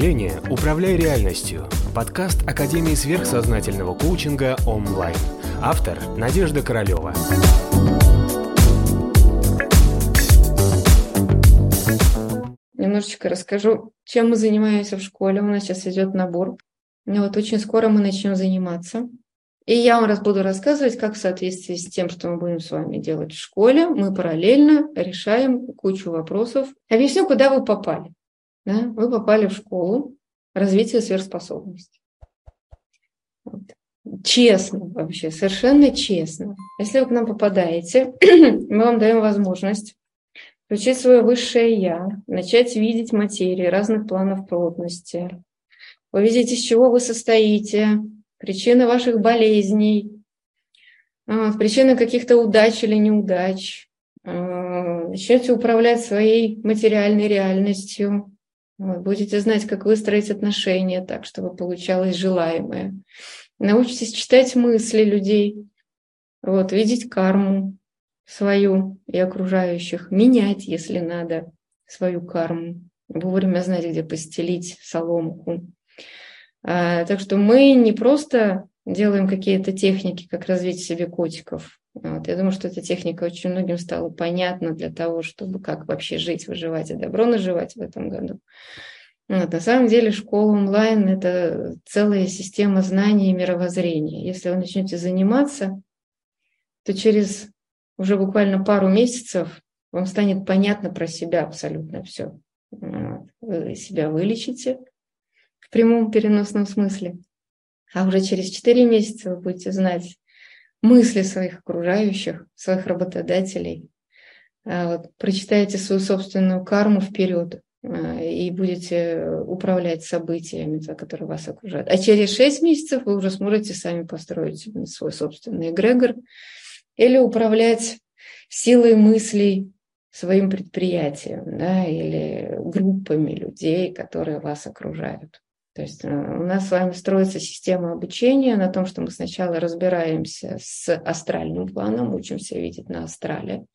мышления «Управляй реальностью» – подкаст Академии сверхсознательного коучинга онлайн. Автор – Надежда Королева. Немножечко расскажу, чем мы занимаемся в школе. У нас сейчас идет набор. И вот очень скоро мы начнем заниматься. И я вам раз буду рассказывать, как в соответствии с тем, что мы будем с вами делать в школе, мы параллельно решаем кучу вопросов. Объясню, куда вы попали. Да? Вы попали в школу развития сверхспособностей. Вот. Честно вообще, совершенно честно. Если вы к нам попадаете, мы вам даем возможность включить свое высшее «я», начать видеть материи разных планов плотности, увидеть, из чего вы состоите, причины ваших болезней, а, причины каких-то удач или неудач. А, начнете управлять своей материальной реальностью. Будете знать, как выстроить отношения так, чтобы получалось желаемое. Научитесь читать мысли людей, вот, видеть карму свою и окружающих, менять, если надо, свою карму, вовремя знать, где постелить соломку, а, так что мы не просто делаем какие-то техники, как развить себе котиков. Вот. Я думаю, что эта техника очень многим стала понятна для того, чтобы как вообще жить, выживать и добро наживать в этом году. Вот. На самом деле школа онлайн – это целая система знаний и мировоззрения. Если вы начнете заниматься, то через уже буквально пару месяцев вам станет понятно про себя абсолютно все. Вы себя вылечите – в прямом переносном смысле. А уже через 4 месяца вы будете знать мысли своих окружающих, своих работодателей. А вот, прочитаете свою собственную карму вперед а, и будете управлять событиями, которые вас окружают. А через 6 месяцев вы уже сможете сами построить свой собственный эгрегор или управлять силой мыслей своим предприятием да, или группами людей, которые вас окружают. То есть э, у нас с вами строится система обучения на том, что мы сначала разбираемся с астральным планом, учимся видеть на астрале.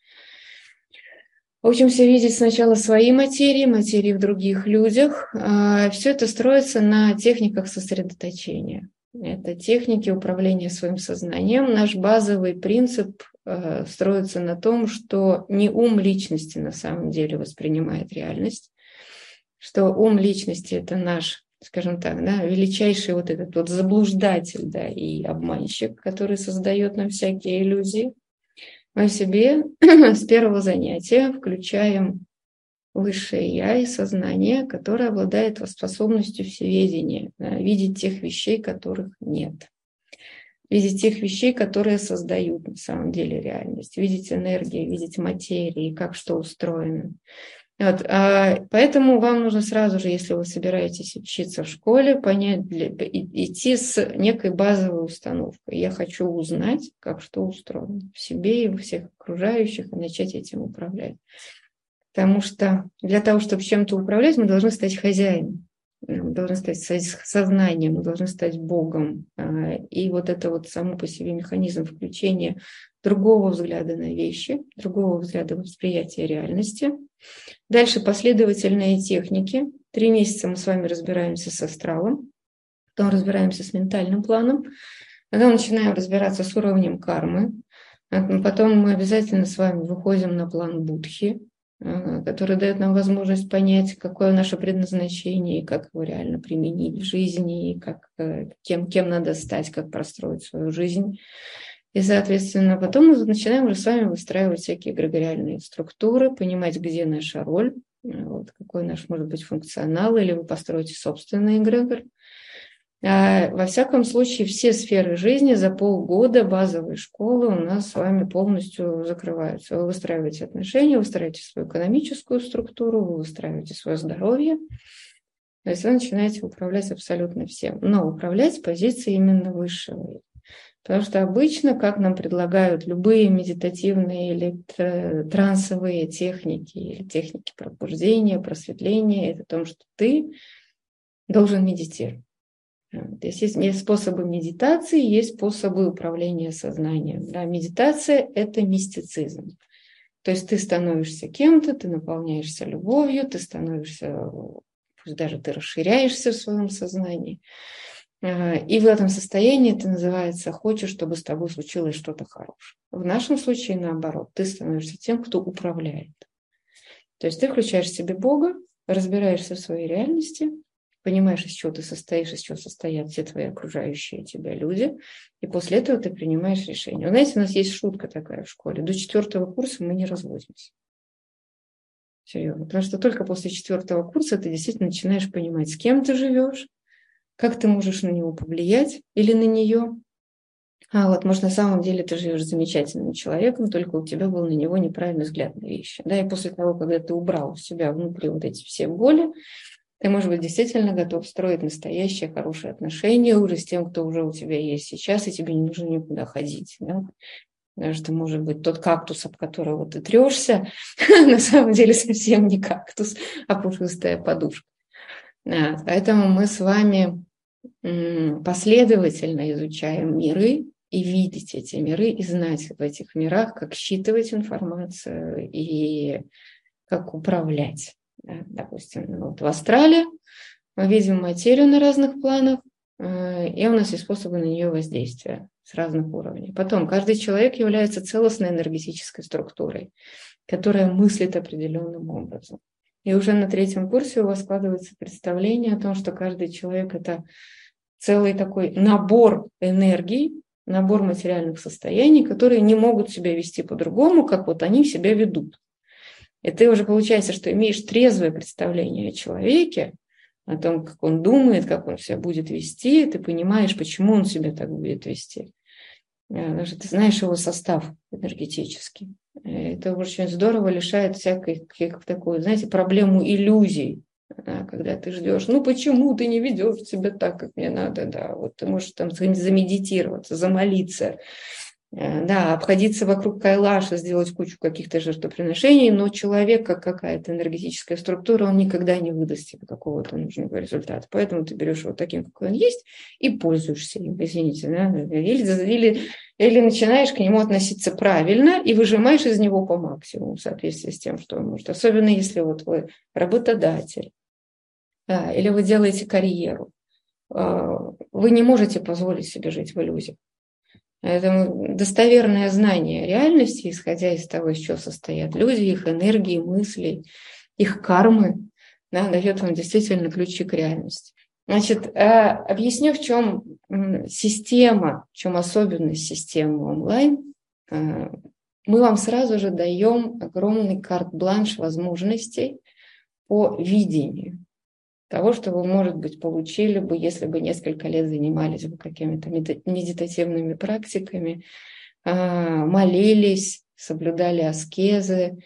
Учимся видеть сначала свои материи, материи в других людях. А Все это строится на техниках сосредоточения. Это техники управления своим сознанием. Наш базовый принцип э, строится на том, что не ум личности на самом деле воспринимает реальность, что ум личности – это наш скажем так, да, величайший вот этот вот заблуждатель, да, и обманщик, который создает нам всякие иллюзии. Мы себе с первого занятия включаем высшее я и сознание, которое обладает способностью всеведения, да, видеть тех вещей, которых нет. Видеть тех вещей, которые создают на самом деле реальность. Видеть энергию, видеть материи, как что устроено. Вот, а, поэтому вам нужно сразу же, если вы собираетесь учиться в школе, понять, для, идти с некой базовой установкой. Я хочу узнать, как что устроено в себе и у всех окружающих, и начать этим управлять. Потому что для того, чтобы чем-то управлять, мы должны стать хозяином. Мы должны стать сознанием, мы должны стать Богом. А, и вот это вот само по себе механизм включения другого взгляда на вещи, другого взгляда восприятия реальности. Дальше последовательные техники. Три месяца мы с вами разбираемся с астралом, потом разбираемся с ментальным планом, потом начинаем разбираться с уровнем кармы, потом мы обязательно с вами выходим на план Будхи, э, который дает нам возможность понять, какое наше предназначение, и как его реально применить в жизни, и как, э, кем, кем надо стать, как простроить свою жизнь. И, соответственно, потом мы начинаем уже с вами выстраивать всякие эгрегориальные структуры, понимать, где наша роль, вот, какой наш может быть функционал, или вы построите собственный эгрегор. А, во всяком случае, все сферы жизни за полгода базовой школы у нас с вами полностью закрываются. Вы выстраиваете отношения, выстраиваете свою экономическую структуру, вы выстраиваете свое здоровье. То есть вы начинаете управлять абсолютно всем. Но управлять с позиции именно высшего. Потому что обычно, как нам предлагают любые медитативные или трансовые техники, или техники пробуждения, просветления, это о том, что ты должен медитировать. То есть, есть способы медитации, есть способы управления сознанием. Да, медитация – это мистицизм. То есть ты становишься кем-то, ты наполняешься любовью, ты становишься пусть даже ты расширяешься в своем сознании. А, и в этом состоянии это называется «хочешь, чтобы с тобой случилось что-то хорошее». В нашем случае наоборот, ты становишься тем, кто управляет. То есть ты включаешь в себе Бога, разбираешься в своей реальности, понимаешь, из чего ты состоишь, из чего состоят все твои окружающие тебя люди, и после этого ты принимаешь решение. Знаете, у нас есть шутка такая в школе. До четвертого курса мы не разводимся. Серьезно. Потому что только после четвертого курса ты действительно начинаешь понимать, с кем ты живешь, как ты можешь на него повлиять или на нее. А вот, может, на самом деле ты живешь замечательным человеком, только у тебя был на него неправильный взгляд на вещи. Да, и после того, когда ты убрал у себя внутри вот эти все боли, ты, может быть, действительно готов строить настоящие хорошие отношения уже с тем, кто уже у тебя есть сейчас, и тебе не нужно никуда ходить. Да? Потому что, может быть, тот кактус, об которого ты трешься, на самом деле совсем не кактус, а пушистая подушка. Поэтому мы с вами последовательно изучаем миры и видеть эти миры, и знать в этих мирах, как считывать информацию и как управлять. Допустим, ну вот в Астрале мы видим материю на разных планах, э, и у нас есть способы на нее воздействия с разных уровней. Потом, каждый человек является целостной энергетической структурой, которая мыслит определенным образом. И уже на третьем курсе у вас складывается представление о том, что каждый человек – это целый такой набор энергий, набор материальных состояний, которые не могут себя вести по-другому, как вот они себя ведут. И ты уже получается, что имеешь трезвое представление о человеке, о том, как он думает, как он себя будет вести, ты понимаешь, почему он себя так будет вести. Потому что ты знаешь его состав энергетический. Это очень здорово лишает всякой как такую, знаете, проблему иллюзий. Да, когда ты ждешь, ну почему ты не ведешь себя так, как мне надо, да, вот ты можешь там замедитироваться, замолиться, Э, да, обходиться вокруг Кайлаша, сделать кучу каких-то жертвоприношений, но человек, как какая-то энергетическая структура, он никогда не выдаст тебе какого-то нужного результата. Поэтому ты берешь его таким, какой он есть, и пользуешься им, извините. Да? Или, или, или начинаешь к нему относиться правильно и выжимаешь из него по максимуму в соответствии с тем, что он может. Особенно если вот вы работодатель, да, или вы делаете карьеру. А, вы не можете позволить себе жить в иллюзиях. Поэтому достоверное знание реальности, исходя из того, из чего состоят люди, их энергии, мысли, их кармы, да, дает вам действительно ключи к реальности. Значит, э, объясню, в чем система, в чем особенность системы онлайн. Э, мы вам сразу же даем огромный карт-бланш возможностей по видению того, что вы, может быть, получили бы, если бы несколько лет занимались бы какими-то медитативными практиками, а, молились, соблюдали аскезы,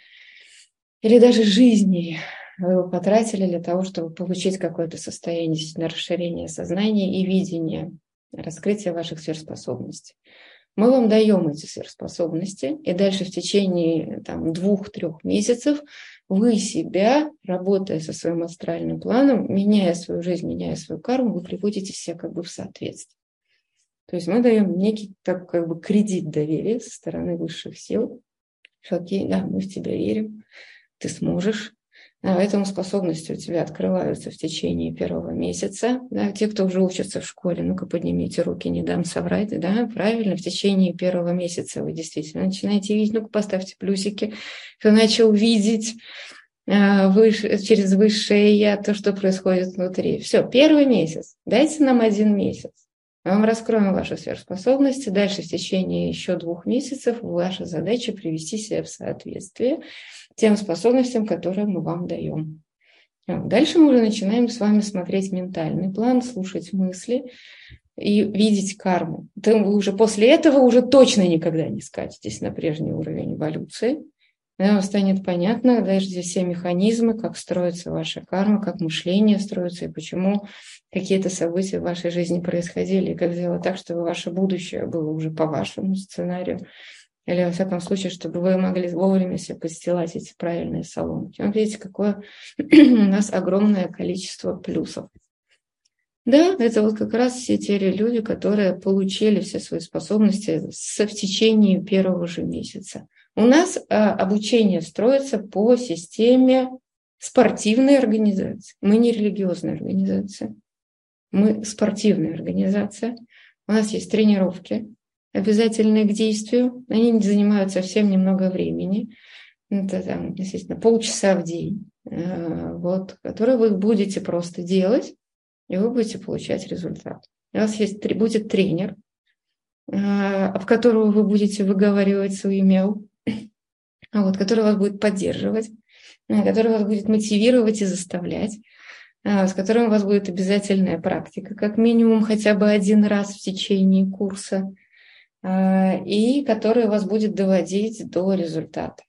или даже жизни вы его потратили для того, чтобы получить какое-то состояние на расширение сознания и видения, раскрытие ваших сверхспособностей. Мы вам даем эти сверхспособности, и дальше в течение там, двух-трех месяцев вы себя, работая со своим астральным планом, меняя свою жизнь, меняя свою карму, вы приводите себя как бы в соответствие. То есть мы даем некий так, как бы кредит доверия со стороны высших сил, что окей, да, мы в тебя верим, ты сможешь, а поэтому способности у тебя открываются в течение первого месяца. Да, те, кто уже учатся в школе, ну-ка поднимите руки, не дам соврать. Да, правильно, в течение первого месяца вы действительно начинаете видеть. Ну-ка поставьте плюсики, кто начал видеть э, выше, через высшее я то, что происходит внутри. Все, первый месяц. Дайте нам один месяц. Вам раскроем ваши сверхспособности. Дальше в течение еще двух месяцев ваша задача привести себя в соответствие тем способностям, которые мы вам даем. Дальше мы уже начинаем с вами смотреть ментальный план, слушать мысли и видеть карму. Вы уже после этого уже точно никогда не скатитесь на прежний уровень эволюции. Вам станет понятно здесь все механизмы, как строится ваша карма, как мышление строится, и почему какие-то события в вашей жизни происходили, и как сделать так, чтобы ваше будущее было уже по вашему сценарию или, во всяком случае, чтобы вы могли вовремя себе подстилать эти правильные соломки. Вот видите, какое у нас огромное количество плюсов. Да, это вот как раз все те люди, которые получили все свои способности в течение первого же месяца. У нас а, обучение строится по системе спортивная организация. Мы не религиозная организация. Мы спортивная организация. У нас есть тренировки, обязательные к действию. Они занимают совсем немного времени. Это там, естественно, полчаса в день, э, вот, которые вы будете просто делать, и вы будете получать результат. У вас есть, будет тренер, э, в которого вы будете выговаривать свой имел, вот, который вас будет поддерживать, э, который вас будет мотивировать и заставлять, с которым у вас будет обязательная практика, как минимум хотя бы один раз в течение курса, и который вас будет доводить до результата.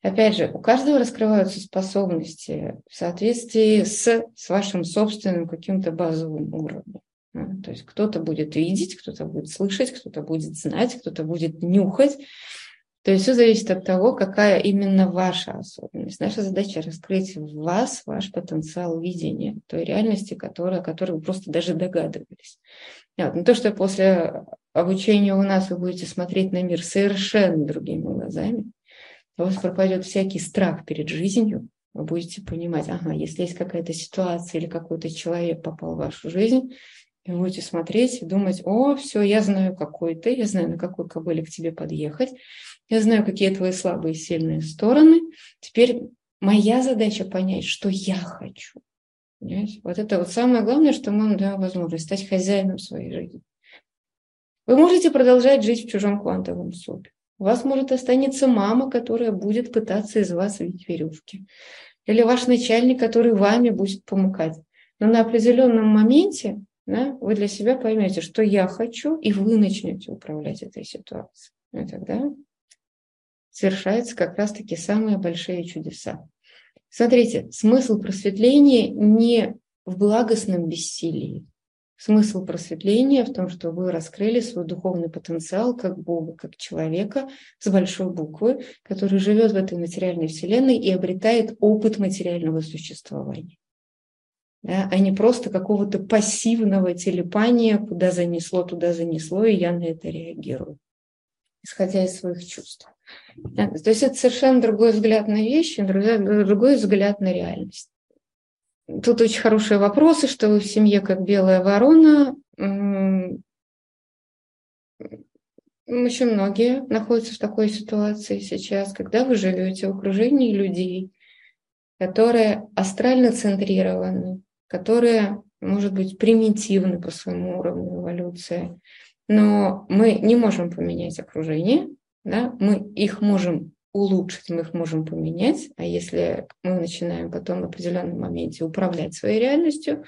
Опять же, у каждого раскрываются способности в соответствии с, с вашим собственным каким-то базовым уровнем. То есть кто-то будет видеть, кто-то будет слышать, кто-то будет знать, кто-то будет нюхать. То есть все зависит от того, какая именно ваша особенность. Наша задача раскрыть в вас ваш потенциал видения той реальности, которая, о которой вы просто даже догадывались. Вот. Но то, что после обучения у нас вы будете смотреть на мир совершенно другими глазами, у вас пропадет всякий страх перед жизнью, вы будете понимать, ага, если есть какая-то ситуация или какой-то человек попал в вашу жизнь, и вы будете смотреть и думать, о, все, я знаю, какой ты, я знаю, на какой кобыле к тебе подъехать, я знаю, какие твои слабые и сильные стороны. Теперь моя задача понять, что я хочу. Понимаете? Вот это вот самое главное, что мы даем возможность стать хозяином своей жизни. Вы можете продолжать жить в чужом квантовом супе. У вас может останется мама, которая будет пытаться из вас видеть веревки. Или ваш начальник, который вами будет помыкать. Но на определенном моменте да, вы для себя поймете, что я хочу, и вы начнете управлять этой ситуацией. И тогда совершаются как раз-таки самые большие чудеса. Смотрите, смысл просветления не в благостном бессилии, Смысл просветления в том, что вы раскрыли свой духовный потенциал как Бога, как человека с большой буквы, который живет в этой материальной вселенной и обретает опыт материального существования. Да, а не просто какого-то пассивного телепания, куда занесло, туда занесло, и я на это реагирую, исходя из своих чувств. То есть это совершенно другой взгляд на вещи, другой взгляд на реальность. Тут очень хорошие вопросы, что вы в семье как белая ворона. Очень многие находятся в такой ситуации сейчас, когда вы живете в окружении людей, которые астрально центрированы, которые, может быть, примитивны по своему уровню эволюции, но мы не можем поменять окружение, да? мы их можем улучшить, мы их можем поменять, а если мы начинаем потом в определенном моменте управлять своей реальностью,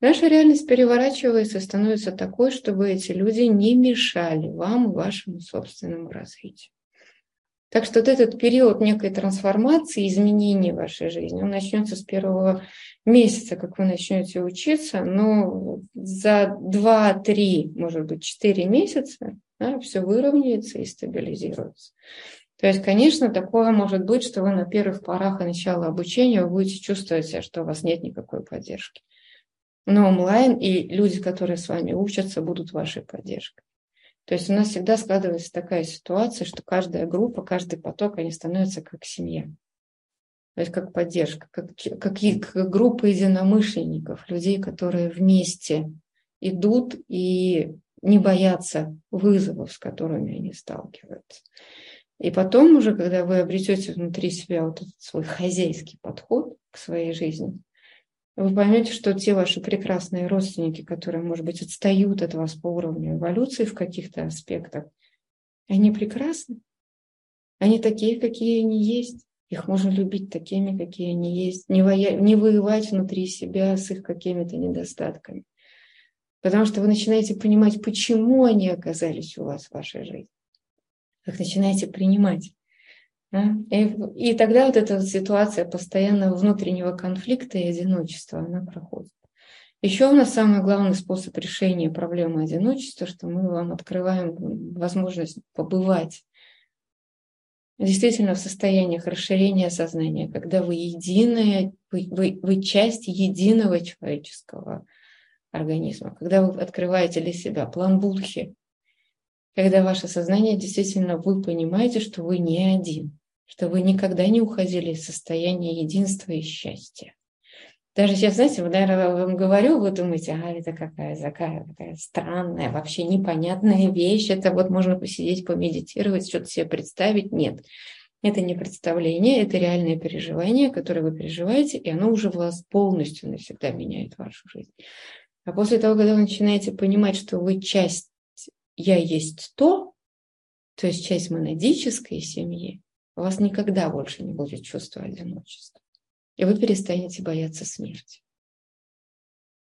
наша реальность переворачивается и становится такой, чтобы эти люди не мешали вам и вашему собственному развитию. Так что вот этот период некой трансформации, изменения вашей жизни, он начнется с первого месяца, как вы начнете учиться, но за 2-3, может быть, 4 месяца да, все выровняется и стабилизируется. То есть, конечно, такое может быть, что вы на первых порах и начала обучения вы будете чувствовать, что у вас нет никакой поддержки. Но онлайн и люди, которые с вами учатся, будут вашей поддержкой. То есть у нас всегда складывается такая ситуация, что каждая группа, каждый поток, они становятся как семья. То есть как поддержка, как, как, как группа единомышленников, людей, которые вместе идут и не боятся вызовов, с которыми они сталкиваются. И потом уже, когда вы обретете внутри себя вот этот свой хозяйский подход к своей жизни, вы поймете, что те ваши прекрасные родственники, которые, может быть, отстают от вас по уровню эволюции в каких-то аспектах, они прекрасны. Они такие, какие они есть. Их можно любить такими, какие они есть. Не, воя... не воевать внутри себя с их какими-то недостатками. Потому что вы начинаете понимать, почему они оказались у вас в вашей жизни как начинаете принимать. Да? И, и тогда вот эта ситуация постоянного внутреннего конфликта и одиночества, она проходит. Еще у нас самый главный способ решения проблемы одиночества, что мы вам открываем возможность побывать действительно в состояниях расширения сознания, когда вы единая, вы, вы, вы часть единого человеческого организма, когда вы открываете для себя план Будхи, когда ваше сознание действительно вы понимаете, что вы не один. Что вы никогда не уходили из состояния единства и счастья. Даже сейчас, знаете, вот, наверное, вам говорю, вы думаете, а это какая такая, такая странная, вообще непонятная вещь, это вот можно посидеть, помедитировать, что-то себе представить. Нет, это не представление, это реальное переживание, которое вы переживаете, и оно уже вас полностью навсегда меняет вашу жизнь. А после того, когда вы начинаете понимать, что вы часть «я есть то», то есть часть монадической семьи, у вас никогда больше не будет чувства одиночества. И вы перестанете бояться смерти.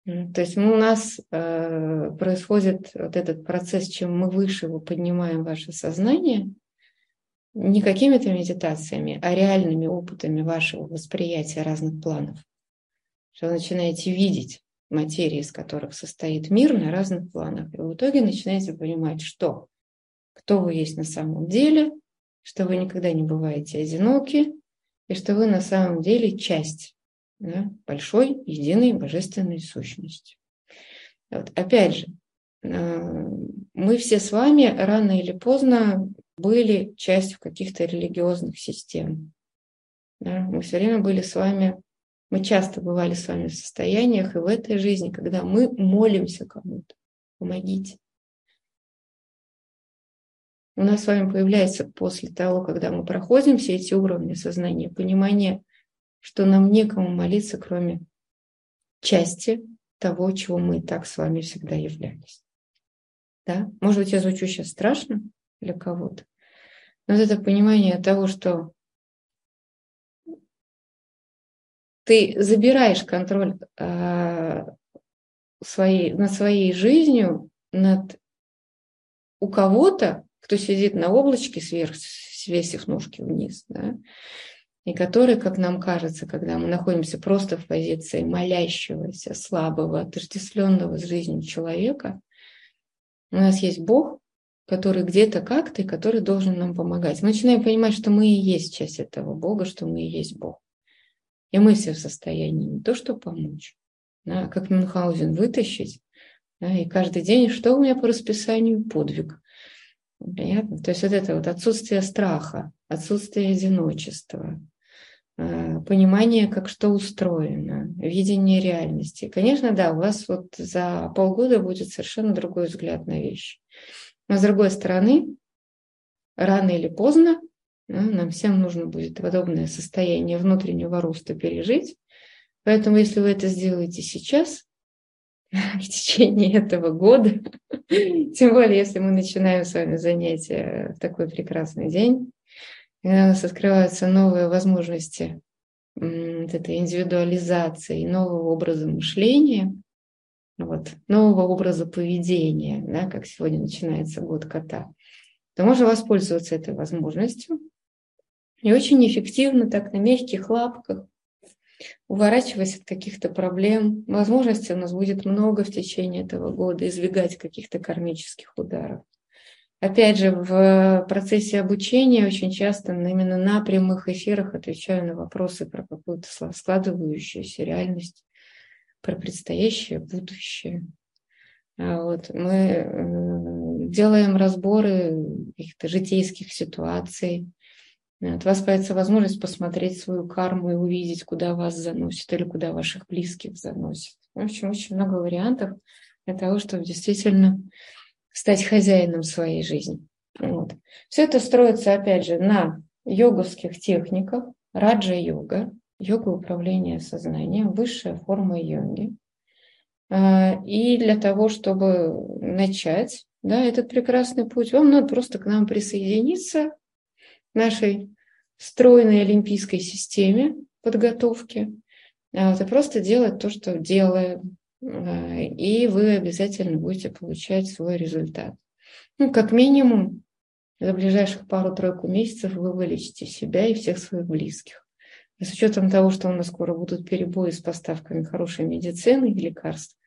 То есть у нас э, происходит вот этот процесс, чем мы выше вы поднимаем ваше сознание, не какими-то медитациями, а реальными опытами вашего восприятия разных планов. Что вы начинаете видеть материи, из которых состоит мир на разных планах. И в итоге начинаете понимать, что кто вы есть на самом деле, что вы никогда не бываете одиноки, и что вы на самом деле часть да, большой, единой божественной сущности. Вот. Опять же, э, мы все с вами рано или поздно были частью каких-то религиозных систем. Да? Мы все время были с вами, мы часто бывали с вами в состояниях и в этой жизни, когда мы молимся кому-то, помогите. У нас с вами появляется после того, когда мы проходим все эти уровни сознания, понимание, что нам некому молиться, кроме части того, чего мы и так с вами всегда являлись. Да? Может быть, я звучу сейчас страшно для кого-то, но вот это понимание того, что ты забираешь контроль э, своей, над своей жизнью, над у кого-то, кто сидит на облачке сверху, свесив ножки вниз, да, и который, как нам кажется, когда мы находимся просто в позиции молящегося, слабого, отождествленного с жизнью человека, у нас есть Бог, который где-то как-то и который должен нам помогать. Мы начинаем понимать, что мы и есть часть этого Бога, что мы и есть Бог. И мы все в состоянии не то, что помочь, да, а как Мюнхгаузен вытащить, да, и каждый день, что у меня по расписанию? Подвиг. Понятно? То есть вот это вот отсутствие страха, отсутствие одиночества, э, понимание, как что устроено, видение реальности. Конечно, да, у вас вот за полгода будет совершенно другой взгляд на вещи. Но с другой стороны, рано или поздно да, нам всем нужно будет подобное состояние внутреннего роста пережить. Поэтому, если вы это сделаете сейчас, в течение этого года. Тем более, если мы начинаем с вами занятия в такой прекрасный день, когда у нас открываются новые возможности вот этой индивидуализации, нового образа мышления, вот, нового образа поведения, да, как сегодня начинается год кота, то можно воспользоваться этой возможностью и очень эффективно так на мягких лапках уворачиваясь от каких-то проблем. Возможностей у нас будет много в течение этого года, избегать каких-то кармических ударов. Опять же, в процессе обучения очень часто именно на прямых эфирах отвечаю на вопросы про какую-то складывающуюся реальность, про предстоящее будущее. А вот мы э, делаем разборы каких-то житейских ситуаций, от вас появится возможность посмотреть свою карму и увидеть, куда вас заносит или куда ваших близких заносит. В общем, очень много вариантов для того, чтобы действительно стать хозяином своей жизни. Вот. Все это строится, опять же, на йоговских техниках, раджа-йога, йога управления сознанием, высшая форма йоги. А, и для того, чтобы начать да, этот прекрасный путь, вам надо просто к нам присоединиться, нашей стройной олимпийской системе подготовки. А это просто делать то, что делаем, а, и вы обязательно будете получать свой результат. Ну, как минимум, за ближайших пару-тройку месяцев вы вылечите себя и всех своих близких. И с учетом того, что у нас скоро будут перебои с поставками хорошей медицины и лекарств,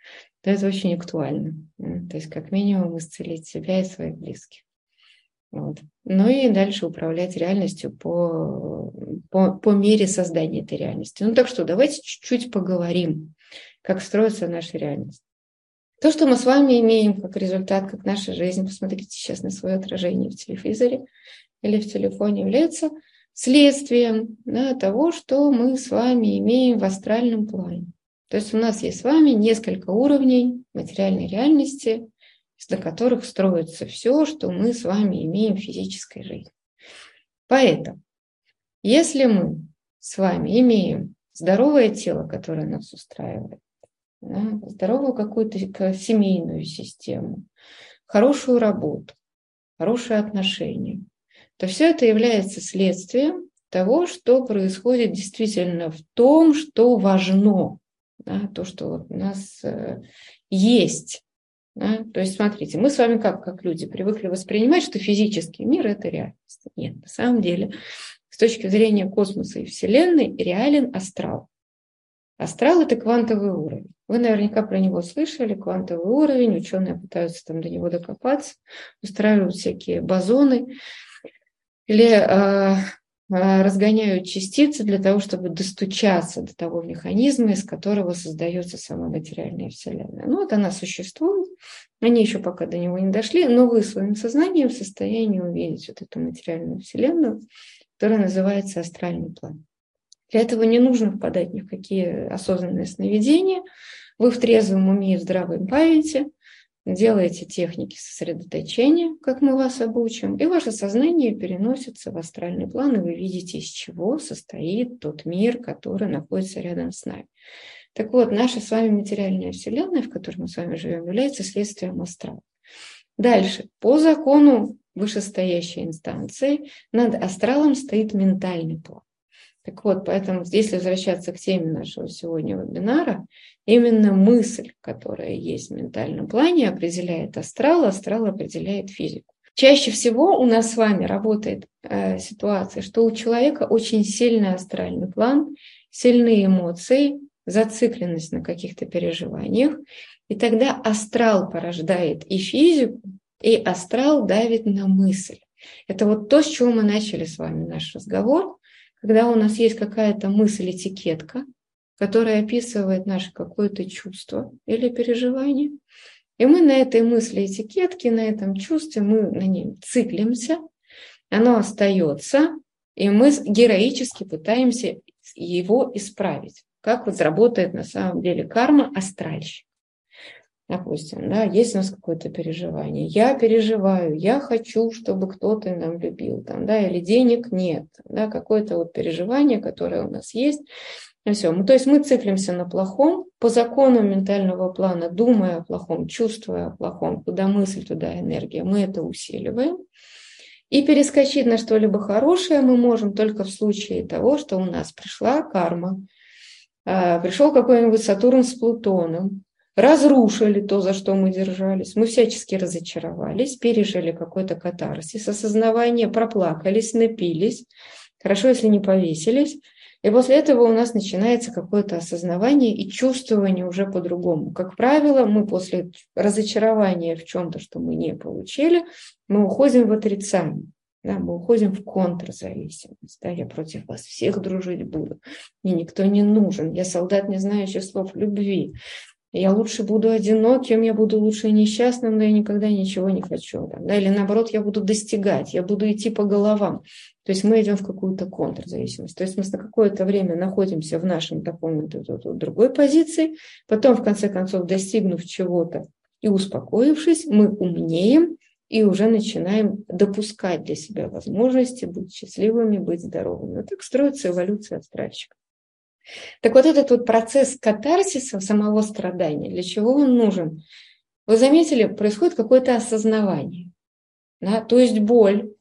то это очень актуально. То есть как минимум исцелить себя и своих близких. Вот. Ну и дальше управлять реальностью по, по, по мере создания этой реальности. Ну так что, давайте чуть-чуть поговорим, как строится наша реальность. То, что мы с вами имеем как результат, как наша жизнь, посмотрите сейчас на свое отражение в телевизоре или в телефоне, является следствием да, того, что мы с вами имеем в астральном плане. То есть у нас есть с вами несколько уровней материальной реальности, на которых строится все, что мы с вами имеем в физической жизни. Поэтому, если мы с вами имеем здоровое тело, которое нас устраивает, да, здоровую какую-то семейную систему, хорошую работу, хорошие отношения, то все это является следствием того, что происходит действительно в том, что важно, да, то, что вот у нас э, есть. Да? То есть, смотрите, мы с вами как, как люди привыкли воспринимать, что физический мир – это реальность. Нет, на самом деле, с точки зрения космоса и Вселенной, реален астрал. Астрал – это квантовый уровень. Вы наверняка про него слышали, квантовый уровень, ученые пытаются там до него докопаться, устраивают всякие бозоны или э, разгоняют частицы для того, чтобы достучаться до того механизма, из которого создается сама материальная Вселенная. Ну вот она существует, они еще пока до него не дошли, но вы своим сознанием в состоянии увидеть вот эту материальную Вселенную, которая называется астральный план. Для этого не нужно впадать ни в какие осознанные сновидения. Вы в трезвом уме и в здравой памяти делаете техники сосредоточения, как мы вас обучим, и ваше сознание переносится в астральный план, и вы видите, из чего состоит тот мир, который находится рядом с нами. Так вот, наша с вами материальная вселенная, в которой мы с вами живем, является следствием астрала. Дальше, по закону вышестоящей инстанции, над астралом стоит ментальный план. Так вот, поэтому, если возвращаться к теме нашего сегодня вебинара, именно мысль, которая есть в ментальном плане, определяет астрал, астрал определяет физику. Чаще всего у нас с вами работает э, ситуация, что у человека очень сильный астральный план, сильные эмоции, зацикленность на каких-то переживаниях, и тогда астрал порождает и физику, и астрал давит на мысль. Это вот то, с чего мы начали с вами наш разговор, когда у нас есть какая-то мысль-этикетка, которая описывает наше какое-то чувство или переживание, и мы на этой мысли этикетке, на этом чувстве, мы на ней циклимся, оно остается, и мы героически пытаемся его исправить. Как вот работает на самом деле карма астральщик допустим, да, есть у нас какое-то переживание, я переживаю, я хочу, чтобы кто-то нам любил, там, да, или денег нет, да, какое-то вот переживание, которое у нас есть, и все. то есть мы циклимся на плохом, по закону ментального плана, думая о плохом, чувствуя о плохом, куда мысль, туда энергия, мы это усиливаем. И перескочить на что-либо хорошее мы можем только в случае того, что у нас пришла карма, а, пришел какой-нибудь Сатурн с Плутоном, разрушили то, за что мы держались. Мы всячески разочаровались, пережили какой-то катарсис, осознавание, проплакались, напились. Хорошо, если не повесились. И после этого у нас начинается какое-то осознавание и чувствование уже по-другому. Как правило, мы после разочарования в чем-то, что мы не получили, мы уходим в отрицание. Да, мы уходим в контрзависимость. Да, я против вас всех дружить буду. Мне никто не нужен. Я солдат, не знающий слов любви я лучше буду одиноким, я буду лучше несчастным, но я никогда ничего не хочу. Да? Или наоборот, я буду достигать, я буду идти по головам. То есть мы идем в какую-то контрзависимость. То есть мы на какое-то время находимся в нашем таком другой позиции, потом, в конце концов, достигнув чего-то и успокоившись, мы умнеем и уже начинаем допускать для себя возможности быть счастливыми, быть здоровыми. Вот так строится эволюция астральщика. Так вот этот вот процесс катарсиса самого страдания, для чего он нужен? Вы заметили, происходит какое-то осознавание. Да? То есть боль,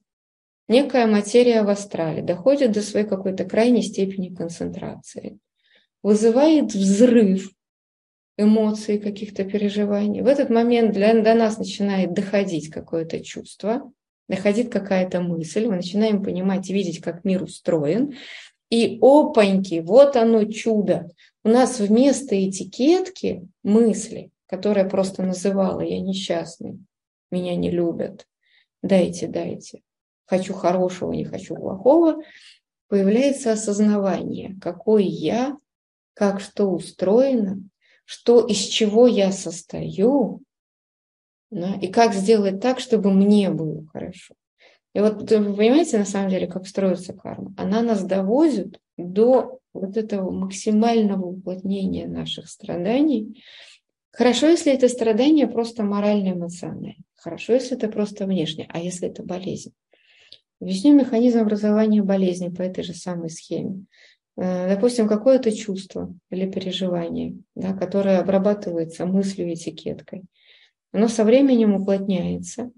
некая материя в астрале доходит до своей какой-то крайней степени концентрации, вызывает взрыв эмоций, каких-то переживаний. В этот момент для, до нас начинает доходить какое-то чувство, доходит какая-то мысль, мы начинаем понимать и видеть, как мир устроен, и опаньки, вот оно чудо. У нас вместо этикетки мысли, которая просто называла «я несчастный», «меня не любят», «дайте, дайте», «хочу хорошего, не хочу плохого», появляется осознавание, какой я, как что устроено, что из чего я состою, да, и как сделать так, чтобы мне было хорошо. И вот вы понимаете, на самом деле, как строится карма? Она нас довозит до вот этого максимального уплотнения наших страданий. Хорошо, если это страдание просто морально-эмоциональное. Хорошо, если это просто внешне. А если это болезнь? Объясню механизм образования болезни по этой же самой схеме. Э, допустим, какое-то чувство или переживание, да, которое обрабатывается мыслью этикеткой, оно со временем уплотняется,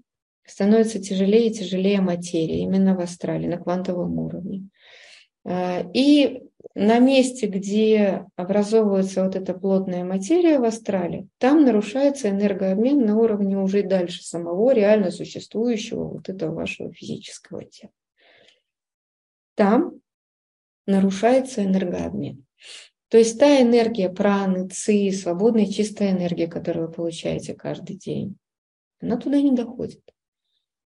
становится тяжелее и тяжелее материи, именно в астрале, на квантовом уровне. Э, и на месте, где образовывается вот эта плотная материя в астрале, там нарушается энергообмен на уровне уже дальше самого реально существующего вот этого вашего физического тела. Там нарушается энергообмен. То есть та энергия праны, ци, свободная чистая энергия, которую вы получаете каждый день, она туда не доходит.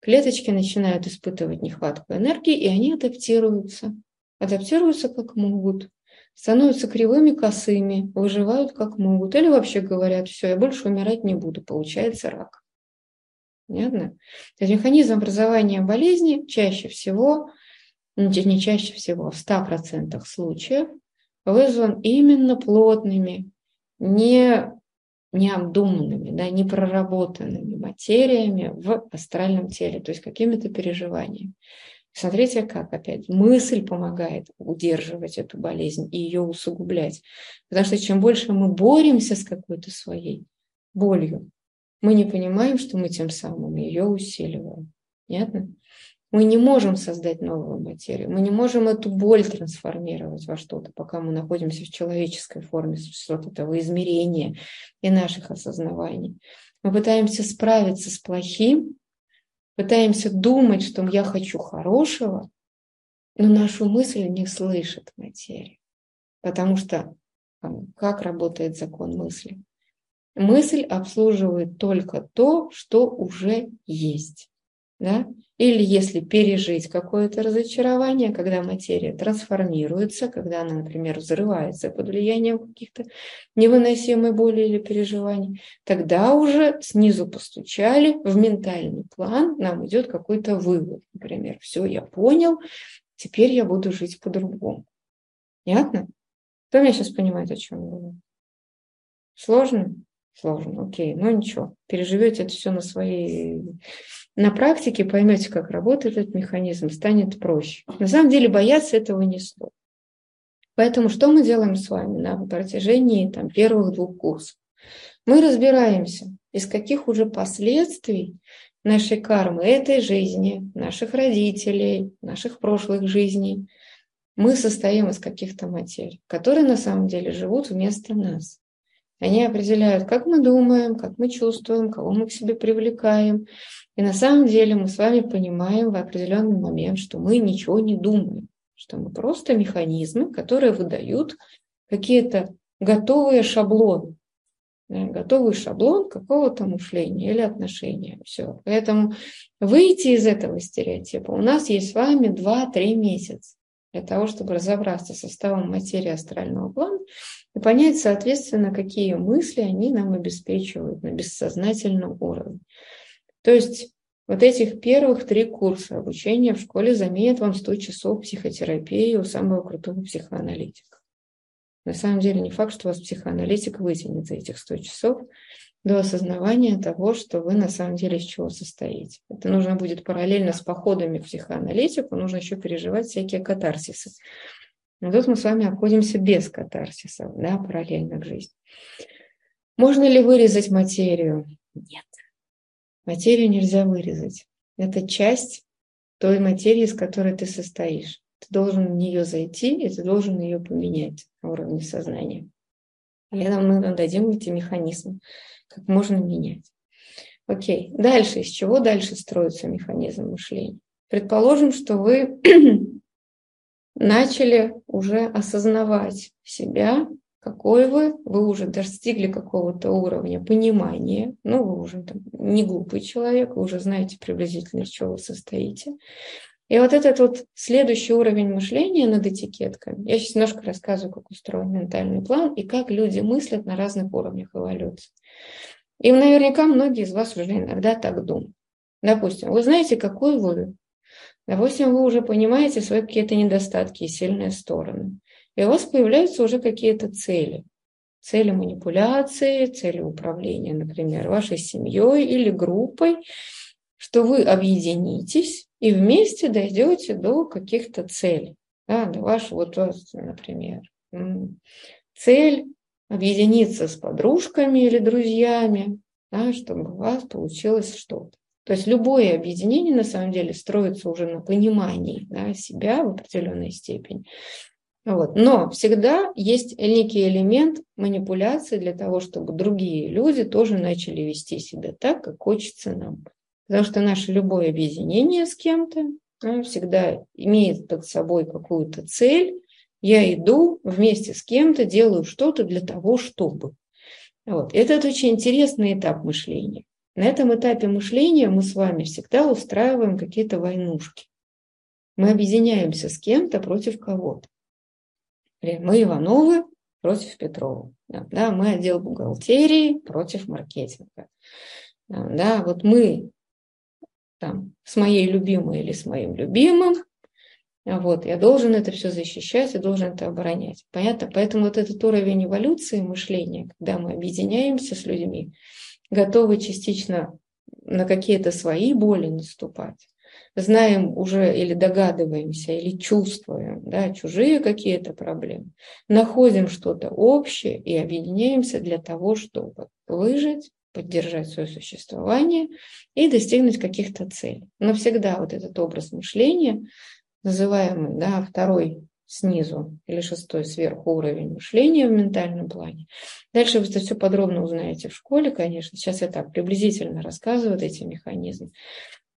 Клеточки начинают испытывать нехватку энергии, и они адаптируются. Адаптируются как могут, становятся кривыми, косыми, выживают как могут. Или вообще говорят, все, я больше умирать не буду, получается рак. Понятно? То есть механизм образования болезни чаще всего ну, не чаще всего, в 100% случаев, вызван именно плотными, не необдуманными, да, непроработанными материями в астральном теле, то есть какими-то переживаниями. Смотрите, как опять мысль помогает удерживать эту болезнь и ее усугублять. Потому что чем больше мы боремся с какой-то своей болью, мы не понимаем, что мы тем самым ее усиливаем. Понятно? Мы не можем создать новую материю, мы не можем эту боль трансформировать во что-то, пока мы находимся в человеческой форме, вот этого измерения и наших осознаваний. Мы пытаемся справиться с плохим, пытаемся думать, что я хочу хорошего, но нашу мысль не слышит материя. Потому что как работает закон мысли? Мысль обслуживает только то, что уже есть. Да? Или если пережить какое-то разочарование, когда материя трансформируется, когда она, например, взрывается под влиянием каких-то невыносимой боли или переживаний, тогда уже снизу постучали в ментальный план, нам идет какой-то вывод. Например, все, я понял, теперь я буду жить по-другому. Понятно? Кто меня сейчас понимает, о чем я говорю? Сложно? Сложно, окей, ну ничего, переживете это все на своей на практике поймете, как работает этот механизм, станет проще. На самом деле бояться этого не стоит. Поэтому что мы делаем с вами на протяжении там, первых двух курсов? Мы разбираемся, из каких уже последствий нашей кармы, этой жизни, наших родителей, наших прошлых жизней, мы состоим из каких-то материй, которые на самом деле живут вместо нас. Они определяют, как мы думаем, как мы чувствуем, кого мы к себе привлекаем, и на самом деле мы с вами понимаем в определенный момент, что мы ничего не думаем, что мы просто механизмы, которые выдают какие-то готовые шаблоны, готовый шаблон какого-то мышления или отношения. Все. Поэтому выйти из этого стереотипа у нас есть с вами 2-3 месяца для того, чтобы разобраться с составом материи астрального плана и понять, соответственно, какие мысли они нам обеспечивают на бессознательном уровне. То есть вот этих первых три курса обучения в школе заменят вам 100 часов психотерапии у самого крутого психоаналитика. На самом деле не факт, что вас психоаналитик вытянет за этих 100 часов до осознавания того, что вы на самом деле из чего состоите. Это нужно будет параллельно с походами в психоаналитику, нужно еще переживать всякие катарсисы. Но тут мы с вами обходимся без катарсисов, да, параллельно к жизни. Можно ли вырезать материю? Нет. Материю нельзя вырезать. Это часть той материи, из которой ты состоишь. Ты должен в нее зайти, и ты должен ее поменять на уровне сознания. И мы дадим эти механизмы, как можно менять. Окей, дальше. Из чего дальше строится механизм мышления? Предположим, что вы начали уже осознавать себя какой вы, вы уже достигли какого-то уровня понимания, ну, вы уже там, не глупый человек, вы уже знаете приблизительно, из чего вы состоите. И вот этот вот следующий уровень мышления над этикетками, я сейчас немножко рассказываю, как устроен ментальный план и как люди мыслят на разных уровнях эволюции. И наверняка многие из вас уже иногда так думают. Допустим, вы знаете, какой вы, Допустим, вы уже понимаете свои какие-то недостатки и сильные стороны. И у вас появляются уже какие-то цели. Цели манипуляции, цели управления, например, вашей семьей или группой, что вы объединитесь и вместе дойдете до каких-то целей. Да, вашего, вот, например, цель объединиться с подружками или друзьями, да, чтобы у вас получилось что-то. То есть любое объединение на самом деле строится уже на понимании да, себя в определенной степени. Вот. Но всегда есть некий элемент манипуляции для того, чтобы другие люди тоже начали вести себя так, как хочется нам. Потому что наше любое объединение с кем-то да, всегда имеет под собой какую-то цель. Я иду вместе с кем-то, делаю что-то для того, чтобы. Вот. Это очень интересный этап мышления. На этом этапе мышления мы с вами всегда устраиваем какие-то войнушки. Мы объединяемся с кем-то против кого-то. Мы Ивановы против Петрова. Да, мы отдел бухгалтерии против маркетинга. Да, вот мы там, с моей любимой или с моим любимым, вот, я должен это все защищать, я должен это оборонять. Понятно? Поэтому вот этот уровень эволюции мышления, когда мы объединяемся с людьми, готовы частично на какие-то свои боли наступать, знаем уже или догадываемся, или чувствуем да, чужие какие-то проблемы, находим что-то общее и объединяемся для того, чтобы выжить, поддержать свое существование и достигнуть каких-то целей. Но всегда вот этот образ мышления, называемый да, второй снизу или шестой сверху уровень мышления в ментальном плане. Дальше вы это все подробно узнаете в школе, конечно. Сейчас я так приблизительно рассказываю эти механизмы.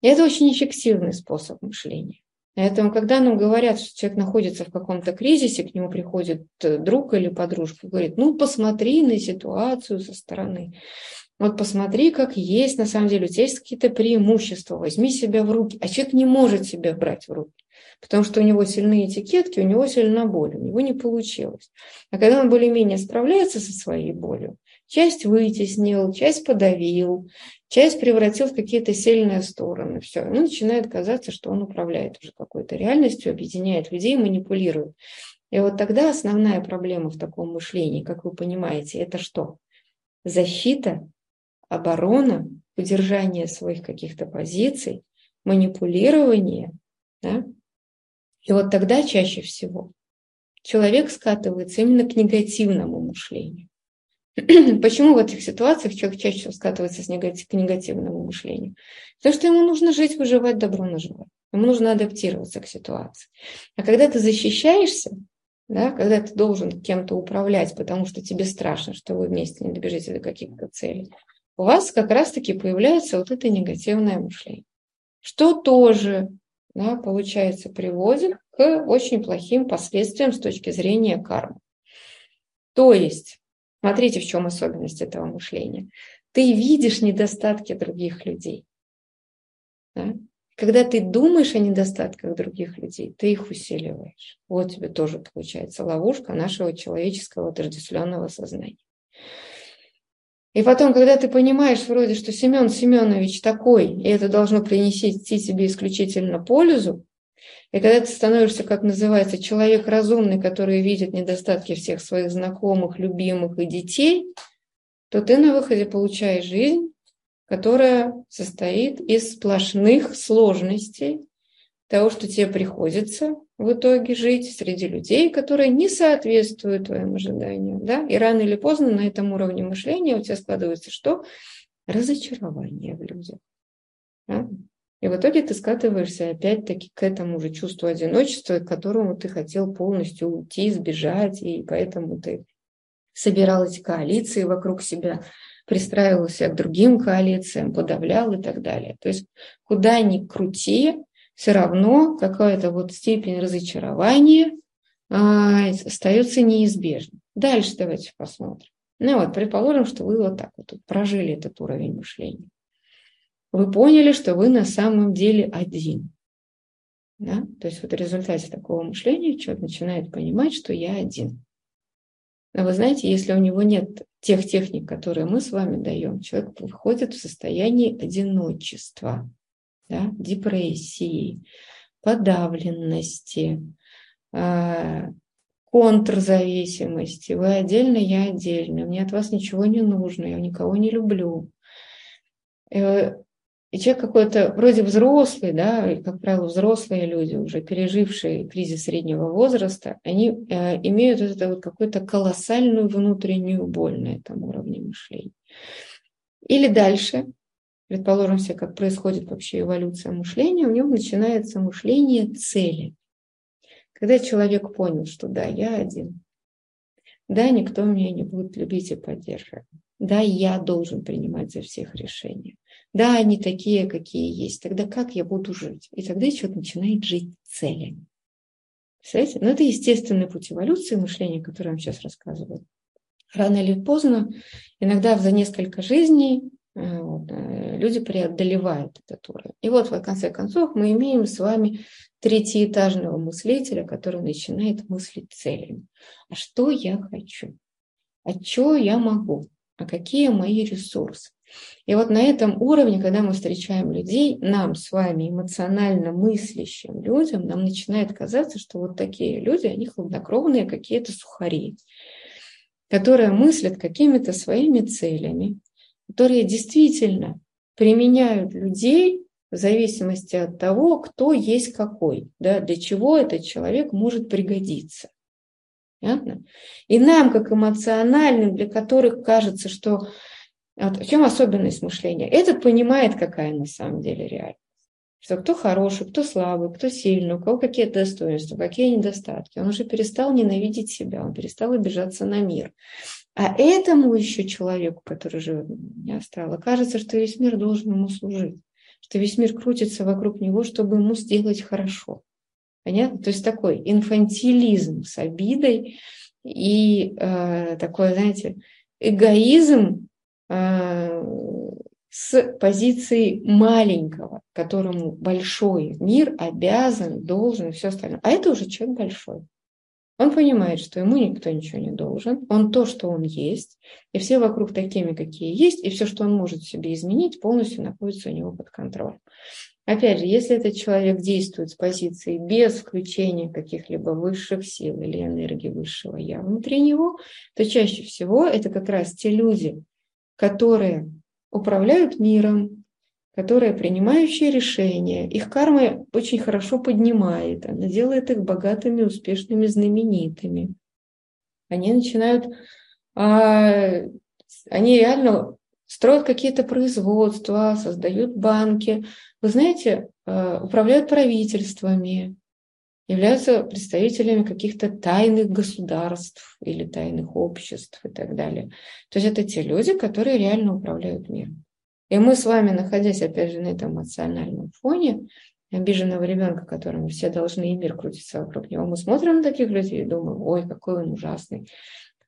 И это очень эффективный способ мышления. Поэтому, когда нам говорят, что человек находится в каком-то кризисе, к нему приходит э, друг или подружка, говорит, ну, посмотри на ситуацию со стороны. Вот посмотри, как есть на самом деле, у тебя есть какие-то преимущества, возьми себя в руки. А человек не может себя брать в руки. Потому что у него сильные этикетки, у него сильна боль, у него не получилось. А когда он более-менее справляется со своей болью, часть вытеснил, часть подавил, часть превратил в какие-то сильные стороны. Все, ему начинает казаться, что он управляет уже какой-то реальностью, объединяет людей, манипулирует. И вот тогда основная проблема в таком мышлении, как вы понимаете, это что? Защита, оборона, удержание своих каких-то позиций, манипулирование, да? И вот тогда чаще всего человек скатывается именно к негативному мышлению. Почему в этих ситуациях человек чаще всего скатывается с негатив, к негативному мышлению? Потому что ему нужно жить, выживать, добро наживать. Ему нужно адаптироваться к ситуации. А когда ты защищаешься, да, когда ты должен кем-то управлять, потому что тебе страшно, что вы вместе не добежите до каких-то целей, у вас как раз-таки появляется вот это негативное мышление. Что тоже да, получается, приводит к очень плохим последствиям с точки зрения кармы. То есть, смотрите, в чем особенность этого мышления. Ты видишь недостатки других людей. Да? Когда ты думаешь о недостатках других людей, ты их усиливаешь. Вот тебе тоже получается ловушка нашего человеческого отождествленного сознания. И потом, когда ты понимаешь вроде, что Семен Семенович такой, и это должно принести тебе исключительно пользу, и когда ты становишься, как называется, человек разумный, который видит недостатки всех своих знакомых, любимых и детей, то ты на выходе получаешь жизнь, которая состоит из сплошных сложностей, того, что тебе приходится в итоге жить среди людей, которые не соответствуют твоим ожиданиям. Да? И рано или поздно на этом уровне мышления у тебя складывается что? Разочарование в людях. Да? И в итоге ты скатываешься опять-таки к этому же чувству одиночества, к которому ты хотел полностью уйти, сбежать, и поэтому ты собирал эти коалиции вокруг себя, пристраивался к другим коалициям, подавлял и так далее. То есть куда ни крути, все равно какая-то вот степень разочарования а, остается неизбежной. Дальше давайте посмотрим. Ну вот, предположим, что вы вот так вот прожили этот уровень мышления. Вы поняли, что вы на самом деле один. Да? То есть вот в результате такого мышления человек начинает понимать, что я один. Но вы знаете, если у него нет тех техник, которые мы с вами даем, человек выходит в состояние одиночества да, депрессии, подавленности, а, контрзависимости. Вы отдельно, я отдельно. Мне от вас ничего не нужно, я никого не люблю. Э, и человек какой-то вроде взрослый, да, как правило, взрослые люди, уже пережившие кризис среднего возраста, они э, имеют это вот какую-то колоссальную внутреннюю боль на этом уровне мышления. Или дальше, предположим себе, как происходит вообще эволюция мышления, у него начинается мышление цели. Когда человек понял, что да, я один, да, никто меня не будет любить и поддерживать, да, я должен принимать за всех решения, да, они такие, какие есть, тогда как я буду жить? И тогда человек начинает жить целями. Представляете? Но это естественный путь эволюции мышления, который я вам сейчас рассказываю. Рано или поздно, иногда за несколько жизней э, вот, э, люди преодолевают этот уровень. И вот, в конце концов, мы имеем с вами третьеэтажного мыслителя, который начинает мыслить целями. А что я хочу? А что я могу? А какие мои ресурсы? И вот на этом уровне, когда мы встречаем людей, нам с вами, эмоционально мыслящим людям, нам начинает казаться, что вот такие люди, они хладнокровные какие-то сухари, которые мыслят какими-то своими целями, которые действительно применяют людей в зависимости от того, кто есть какой, да, для чего этот человек может пригодиться. Понятно? И нам, как эмоциональным, для которых кажется, что... Вот в чем особенность мышления? Этот понимает, какая на самом деле реальность. Что кто хороший, кто слабый, кто сильный, у кого какие достоинства, какие недостатки. Он уже перестал ненавидеть себя, он перестал обижаться на мир. А этому еще человеку, который живет не осталось, кажется, что весь мир должен ему служить что весь мир крутится вокруг него, чтобы ему сделать хорошо. Понятно? То есть такой инфантилизм с обидой и э, такой, знаете, эгоизм э, с позиции маленького, которому большой мир обязан, должен и все остальное. А это уже человек большой. Он понимает, что ему никто ничего не должен, он то, что он есть, и все вокруг такими, какие есть, и все, что он может себе изменить, полностью находится у него под контролем. Опять же, если этот человек действует с позиции без включения каких-либо высших сил или энергии высшего я внутри него, то чаще всего это как раз те люди, которые управляют миром, которые принимающие решения. Их карма очень хорошо поднимает, она делает их богатыми, успешными, знаменитыми. Они начинают, а, они реально строят какие-то производства, создают банки. Вы знаете, а, управляют правительствами, являются представителями каких-то тайных государств или тайных обществ и так далее. То есть это те люди, которые реально управляют миром. И мы с вами, находясь, опять же, на этом эмоциональном фоне, обиженного ребенка, которому все должны, и мир крутится вокруг него, мы смотрим на таких людей и думаем, ой, какой он ужасный,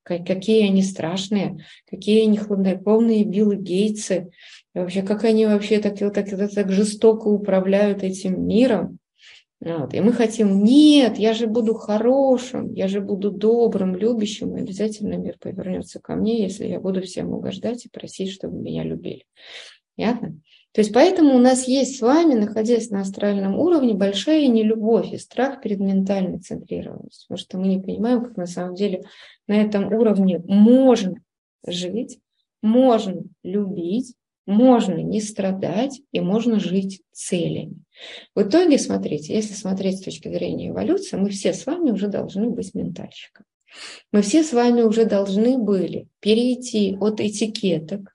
какие они страшные, какие они хладнокровные Билл Гейтсы, и вообще, как они вообще так, так, так, так жестоко управляют этим миром. Вот. И мы хотим, нет, я же буду хорошим, я же буду добрым, любящим, и обязательно мир повернется ко мне, если я буду всем угождать и просить, чтобы меня любили. Понятно? То есть поэтому у нас есть с вами, находясь на астральном уровне, большая нелюбовь и страх перед ментальной центрированностью. Потому что мы не понимаем, как на самом деле на этом уровне можно жить, можно любить, можно не страдать и можно жить целями. В итоге, смотрите, если смотреть с точки зрения эволюции, мы все с вами уже должны быть ментальщиками. Мы все с вами уже должны были перейти от этикеток,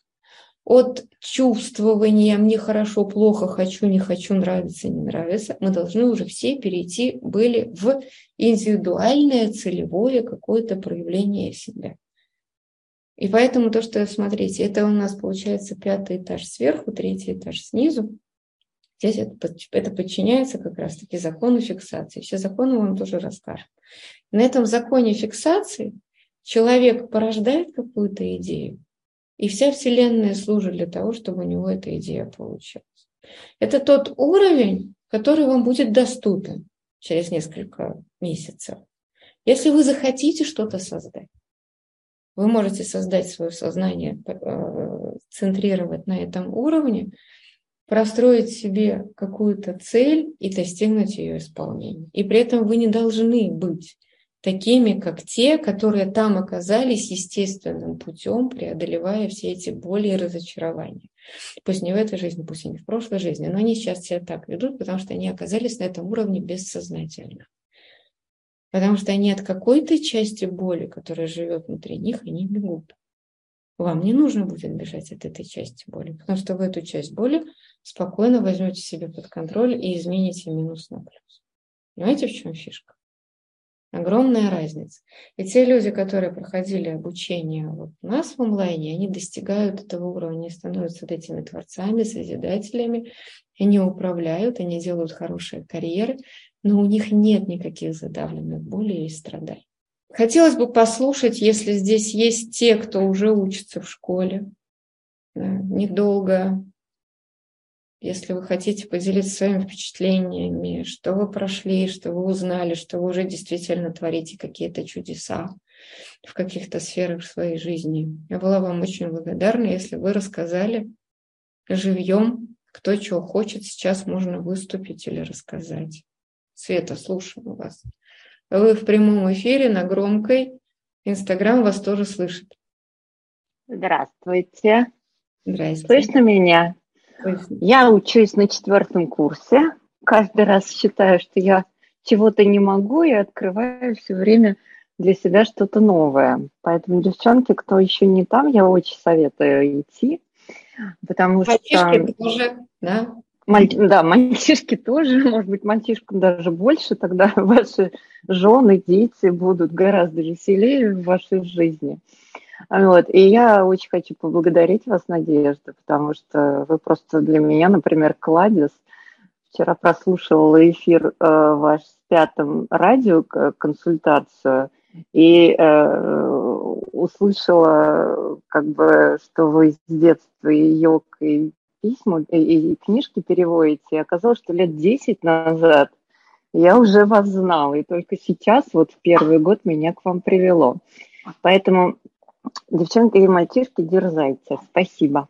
от чувствования «мне хорошо, плохо, хочу, не хочу, нравится, не нравится», мы должны уже все перейти были в индивидуальное, целевое какое-то проявление себя. И поэтому то, что, смотрите, это у нас получается пятый этаж сверху, третий этаж снизу. Здесь это, это подчиняется как раз-таки закону фиксации. Все законы вам тоже расскажут. На этом законе фиксации человек порождает какую-то идею, и вся Вселенная служит для того, чтобы у него эта идея получилась. Это тот уровень, который вам будет доступен через несколько месяцев. Если вы захотите что-то создать, вы можете создать свое сознание, э, центрировать на этом уровне, простроить себе какую-то цель и достигнуть ее исполнения. И при этом вы не должны быть такими, как те, которые там оказались естественным путем, преодолевая все эти боли и разочарования. Пусть не в этой жизни, пусть и не в прошлой жизни, но они сейчас себя так ведут, потому что они оказались на этом уровне бессознательно. Потому что они от какой-то части боли, которая живет внутри них, они бегут. Вам не нужно будет бежать от этой части боли, потому что в эту часть боли спокойно возьмете себе под контроль и измените минус на плюс. Понимаете, в чем фишка? Огромная разница. И те люди, которые проходили обучение вот у нас в онлайне, они достигают этого уровня, они становятся вот этими творцами, созидателями, они управляют, они делают хорошие карьеры, но у них нет никаких задавленных болей и страданий. Хотелось бы послушать, если здесь есть те, кто уже учится в школе, недолго, если вы хотите поделиться своими впечатлениями, что вы прошли, что вы узнали, что вы уже действительно творите какие-то чудеса в каких-то сферах своей жизни. Я была вам очень благодарна, если вы рассказали живьем, кто чего хочет, сейчас можно выступить или рассказать. Света, слушаю вас. Вы в прямом эфире на громкой. Инстаграм вас тоже слышит. Здравствуйте. Здравствуйте. Слышно меня? Я учусь на четвертом курсе. Каждый раз считаю, что я чего-то не могу и открываю все время для себя что-то новое. Поэтому, девчонки, кто еще не там, я очень советую идти, потому Мальчишки что... тоже, да? Маль... Да, мальчишки тоже, может быть, мальчишкам даже больше, тогда ваши жены, дети будут гораздо веселее в вашей жизни. Вот. И я очень хочу поблагодарить вас, Надежда, потому что вы просто для меня, например, кладезь. Вчера прослушивала эфир э, ваш с пятым радио консультацию и э, услышала, как бы, что вы с детства и йог, и письма, и, и книжки переводите. И оказалось, что лет 10 назад я уже вас знала, и только сейчас, вот в первый год, меня к вам привело. Поэтому Девчонки и мальчишки, дерзайте. Спасибо.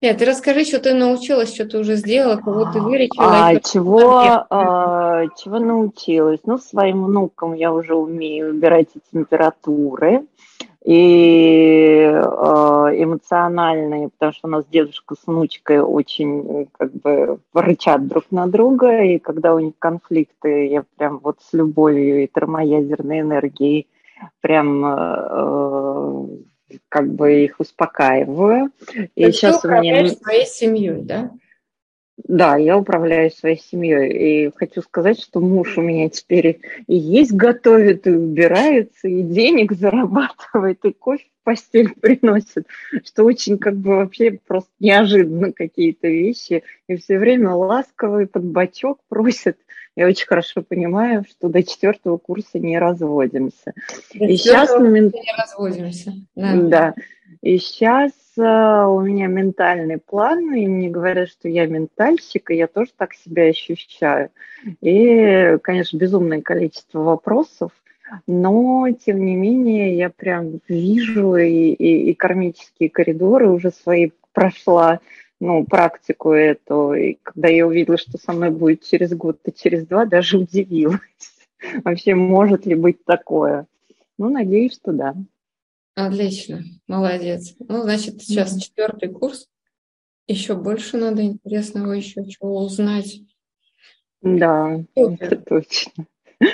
Нет, ты расскажи, что ты научилась, что ты уже сделала, кого ты вылечила. А, чего, а, чего научилась? Ну, своим внукам я уже умею убирать температуры и э, эмоциональные, потому что у нас дедушка с внучкой очень как бы рычат друг на друга, и когда у них конфликты, я прям вот с любовью и термоядерной энергией прям э, как бы их успокаиваю. И Ты сейчас у меня своей семьей, да? Да, я управляю своей семьей. И хочу сказать, что муж у меня теперь и есть готовит, и убирается, и денег зарабатывает, и кофе в постель приносит, что очень как бы вообще просто неожиданно какие-то вещи. И все время ласковый под бочок просит – я очень хорошо понимаю, что до четвертого курса не разводимся. До и сейчас момент... не разводимся. Да. да. И сейчас у меня ментальный план, и мне говорят, что я ментальщик, и я тоже так себя ощущаю. И, конечно, безумное количество вопросов, но, тем не менее, я прям вижу и, и, и кармические коридоры уже свои прошла, ну, практику эту. И когда я увидела, что со мной будет через год и через два, даже удивилась. Вообще, может ли быть такое? Ну, надеюсь, что да. Отлично, молодец. Ну, значит, сейчас mm-hmm. четвертый курс. Еще больше надо интересного еще чего узнать. Да, Супер. это точно.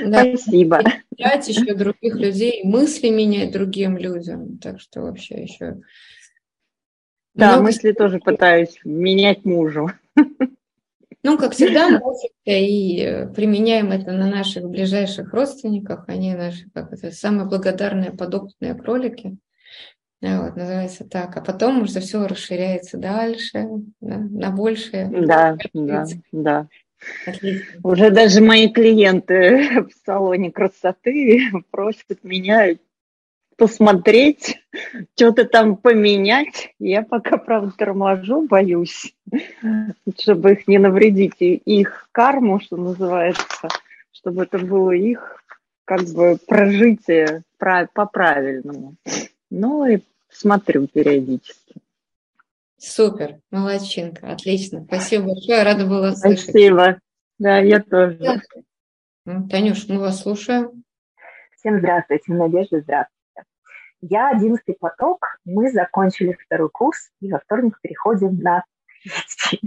Да. Спасибо. Менять еще других людей, мысли менять другим людям. Так что вообще еще да, Много... мысли тоже пытаюсь менять мужу. Ну, как всегда, мы учимся и э, применяем это на наших ближайших родственниках. Они наши, как это, самые благодарные подопытные кролики. Вот, называется так. А потом уже все расширяется дальше, да, на большее. Да, да, да. Отлично. Уже даже мои клиенты в салоне красоты просят меня посмотреть, что-то там поменять. Я пока, правда, торможу, боюсь, чтобы их не навредить, и их карму, что называется, чтобы это было их как бы прожитие по-правильному. Ну и смотрю периодически. Супер, молодчинка, отлично. Спасибо большое, рада была слышать. Спасибо. Да, я тоже. Танюш, мы вас слушаем. Всем здравствуйте, Надежда, здравствуйте. Я одиннадцатый поток, мы закончили второй курс, и во вторник переходим на третий.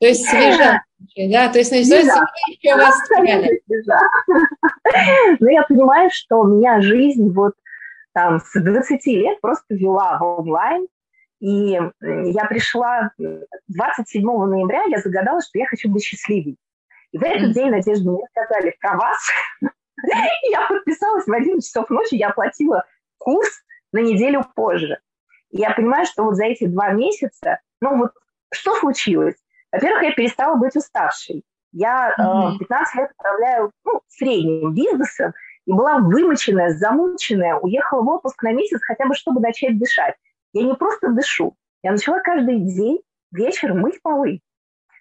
То есть свежа, да? То есть, значит, еще вас Ну, я понимаю, что у меня жизнь вот там с 20 лет просто вела в онлайн, и я пришла 27 ноября, я загадала, что я хочу быть счастливой. И в этот день, Надежда, мне сказали про вас. Я подписалась в 11 часов ночи, я оплатила курс на неделю позже. И я понимаю, что вот за эти два месяца, ну вот что случилось? Во-первых, я перестала быть уставшей. Я э, 15 лет управляю ну, средним бизнесом и была вымоченная, замученная, уехала в отпуск на месяц хотя бы, чтобы начать дышать. Я не просто дышу, я начала каждый день вечер мыть полы.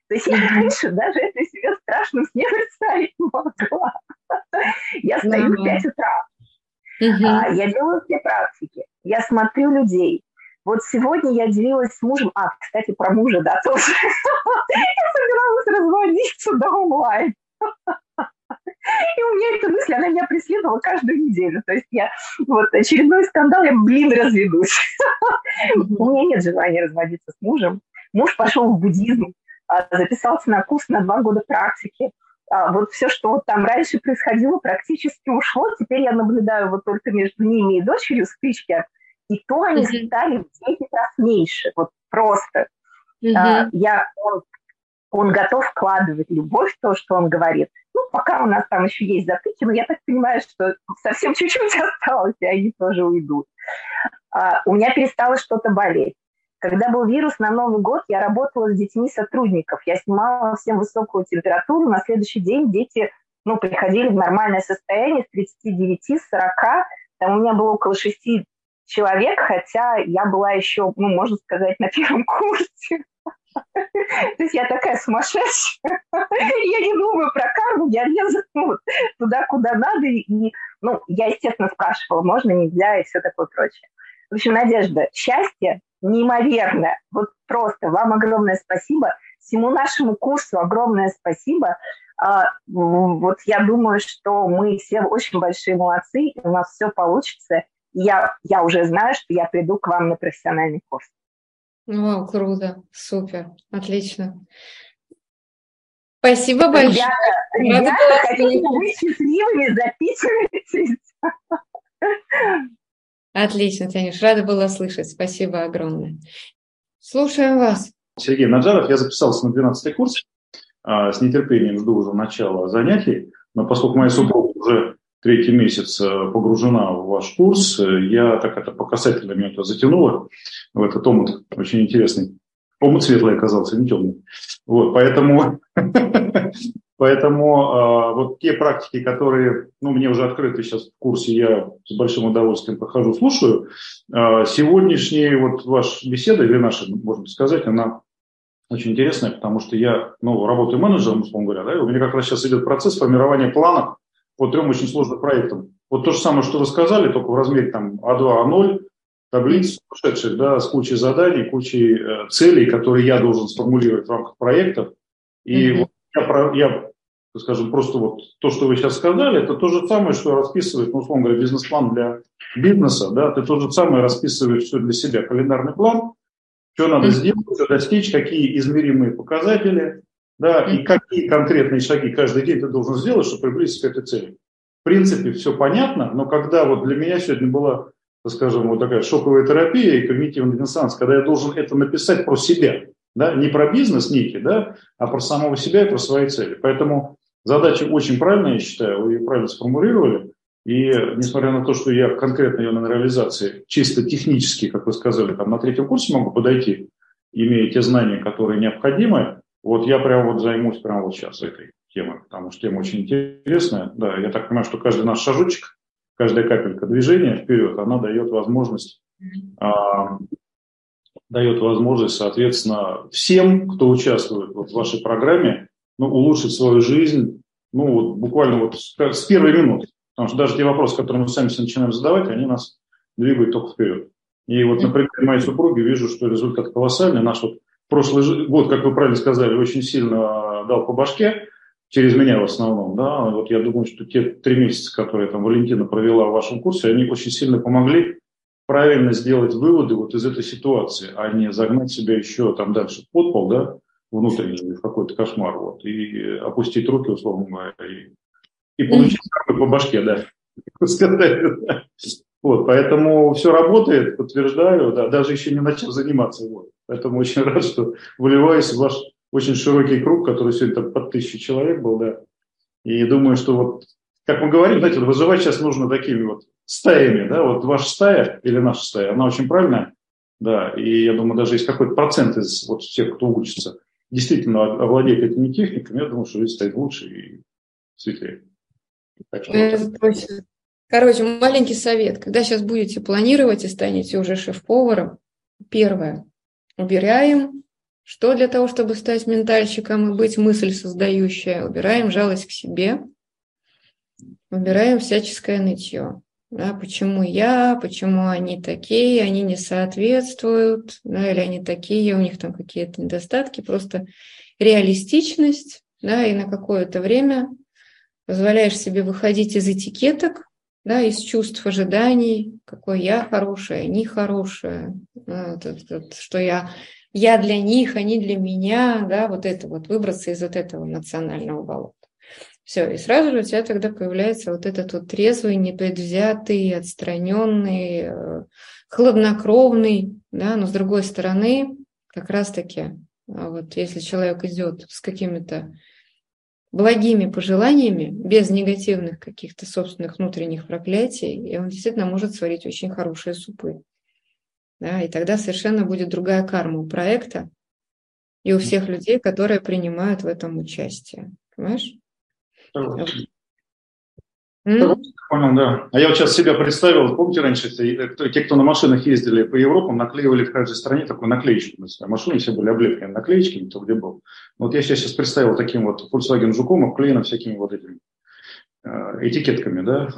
То есть я раньше даже это себе страшно сне представить не могла. Я стою в 5 утра, а, я делаю все практики, я смотрю людей. Вот сегодня я делилась с мужем, а, кстати, про мужа, да, тоже. Я собиралась разводиться до онлайн. И у меня эта мысль, она меня преследовала каждую неделю. То есть я, вот очередной скандал, я, блин, разведусь. У меня нет желания разводиться с мужем. Муж пошел в буддизм, а, записался на курс на два года практики. А, вот все, что вот там раньше происходило, практически ушло. Теперь я наблюдаю вот только между ними и дочерью стычки. И то они mm-hmm. стали в 10 раз меньше. Вот просто. Mm-hmm. Я, он, он готов вкладывать любовь в то, что он говорит. Ну, пока у нас там еще есть затыки, но я так понимаю, что совсем чуть-чуть осталось, и они тоже уйдут. А, у меня перестало что-то болеть. Когда был вирус на Новый год, я работала с детьми сотрудников. Я снимала всем высокую температуру. На следующий день дети ну, приходили в нормальное состояние с 39, 40. Там у меня было около 6 человек, хотя я была еще, ну, можно сказать, на первом курсе. То есть я такая сумасшедшая. Я не думаю про карму, я лезу ну, туда, куда надо. И, ну, я, естественно, спрашивала, можно, нельзя и все такое прочее. В общем, Надежда, счастье неимоверно. Вот просто вам огромное спасибо. Всему нашему курсу огромное спасибо. А, вот я думаю, что мы все очень большие молодцы, и у нас все получится. Я, я уже знаю, что я приду к вам на профессиональный курс. Вау, круто, супер, отлично. Спасибо большое. Ребята, ребята хотите быть счастливыми, записывайтесь. Отлично, Танюш, рада была слышать. Спасибо огромное. Слушаем вас. Сергей Наджаров, я записался на 12 курс. А, с нетерпением жду уже начала занятий. Но поскольку моя супруга уже третий месяц э, погружена в ваш курс, э, я так это по касательно меня это затянуло в этот омут очень интересный. Омут светлый оказался, не темный. Вот, поэтому Поэтому э, вот те практики, которые ну, мне уже открыты сейчас в курсе, я с большим удовольствием прохожу, слушаю. Э, сегодняшняя вот ваша беседа, или наша, можно сказать, она очень интересная, потому что я ну, работаю менеджером, условно говоря, да, и у меня как раз сейчас идет процесс формирования планов по трем очень сложным проектам. Вот то же самое, что вы сказали, только в размере там А2, А0, таблиц сумасшедших, да, с кучей заданий, кучей э, целей, которые я должен сформулировать в рамках проектов. И mm-hmm. вот я, я, скажем, просто вот то, что вы сейчас сказали, это то же самое, что расписывает, ну, условно говоря, бизнес-план для бизнеса, да, ты то же самое расписываешь все для себя, календарный план, что надо сделать, что достичь, какие измеримые показатели, да, и какие конкретные шаги каждый день ты должен сделать, чтобы приблизиться к этой цели. В принципе, все понятно, но когда вот для меня сегодня была, скажем, вот такая шоковая терапия и когнитивный диссонанс, когда я должен это написать про себя, да, не про бизнес некий, да, а про самого себя и про свои цели. Поэтому задача очень правильная, я считаю, вы ее правильно сформулировали. И несмотря на то, что я конкретно ее на реализации чисто технически, как вы сказали, там на третьем курсе могу подойти, имея те знания, которые необходимы, вот я прям вот займусь прямо вот сейчас этой темой, потому что тема очень интересная. Да, я так понимаю, что каждый наш шажочек, каждая капелька движения вперед, она дает возможность а, дает возможность, соответственно, всем, кто участвует вот в вашей программе, ну, улучшить свою жизнь, ну, вот буквально вот с, с первой минуты. Потому что даже те вопросы, которые мы сами начинаем задавать, они нас двигают только вперед. И вот, например, моей супруги вижу, что результат колоссальный. Наш вот прошлый год, как вы правильно сказали, очень сильно дал по башке, через меня в основном, да, вот я думаю, что те три месяца, которые там Валентина провела в вашем курсе, они очень сильно помогли правильно сделать выводы вот из этой ситуации, а не загнать себя еще там дальше в подпол, да, внутренний в какой-то кошмар, вот, и опустить руки, условно говоря, и, и получить по башке, да, Вот, поэтому все работает, подтверждаю, да, даже еще не начал заниматься. Вот. Поэтому очень рад, что выливаюсь в ваш очень широкий круг, который сегодня там под тысячу человек был, да. И думаю, что вот, как мы говорим, знаете, выживать сейчас нужно такими вот стаями, да, вот ваша стая или наша стая, она очень правильная, да, и я думаю, даже есть какой-то процент из вот тех, кто учится, действительно овладеет этими техниками, я думаю, что жизнь станет лучше и светлее. Так что, Это точно. Короче, маленький совет. Когда сейчас будете планировать и станете уже шеф-поваром, первое, убираем, что для того, чтобы стать ментальщиком и быть мысль создающая, убираем жалость к себе, убираем всяческое нытье. Да, почему я, почему они такие, они не соответствуют, да, или они такие, у них там какие-то недостатки, просто реалистичность, да, и на какое-то время позволяешь себе выходить из этикеток, да, из чувств ожиданий, какой я хорошая, они хорошая, вот, вот, что я, я для них, они для меня, да, вот это вот, выбраться из вот этого национального болота. Все, и сразу же у тебя тогда появляется вот этот вот трезвый, непредвзятый, отстраненный, э, хладнокровный, да, но с другой стороны, как раз-таки, а вот если человек идет с какими-то благими пожеланиями, без негативных каких-то собственных внутренних проклятий, и он действительно может сварить очень хорошие супы. Да, и тогда совершенно будет другая карма у проекта и у всех людей, которые принимают в этом участие. Понимаешь? Понял, да. А я вот сейчас себя представил, помните раньше, те, кто на машинах ездили по Европам, наклеивали в каждой стране такую наклеечку. А машины все были облеплены наклеечками, то где был. Вот я сейчас представил таким вот Volkswagen Жуком, обклеено всякими вот этими э, этикетками, да.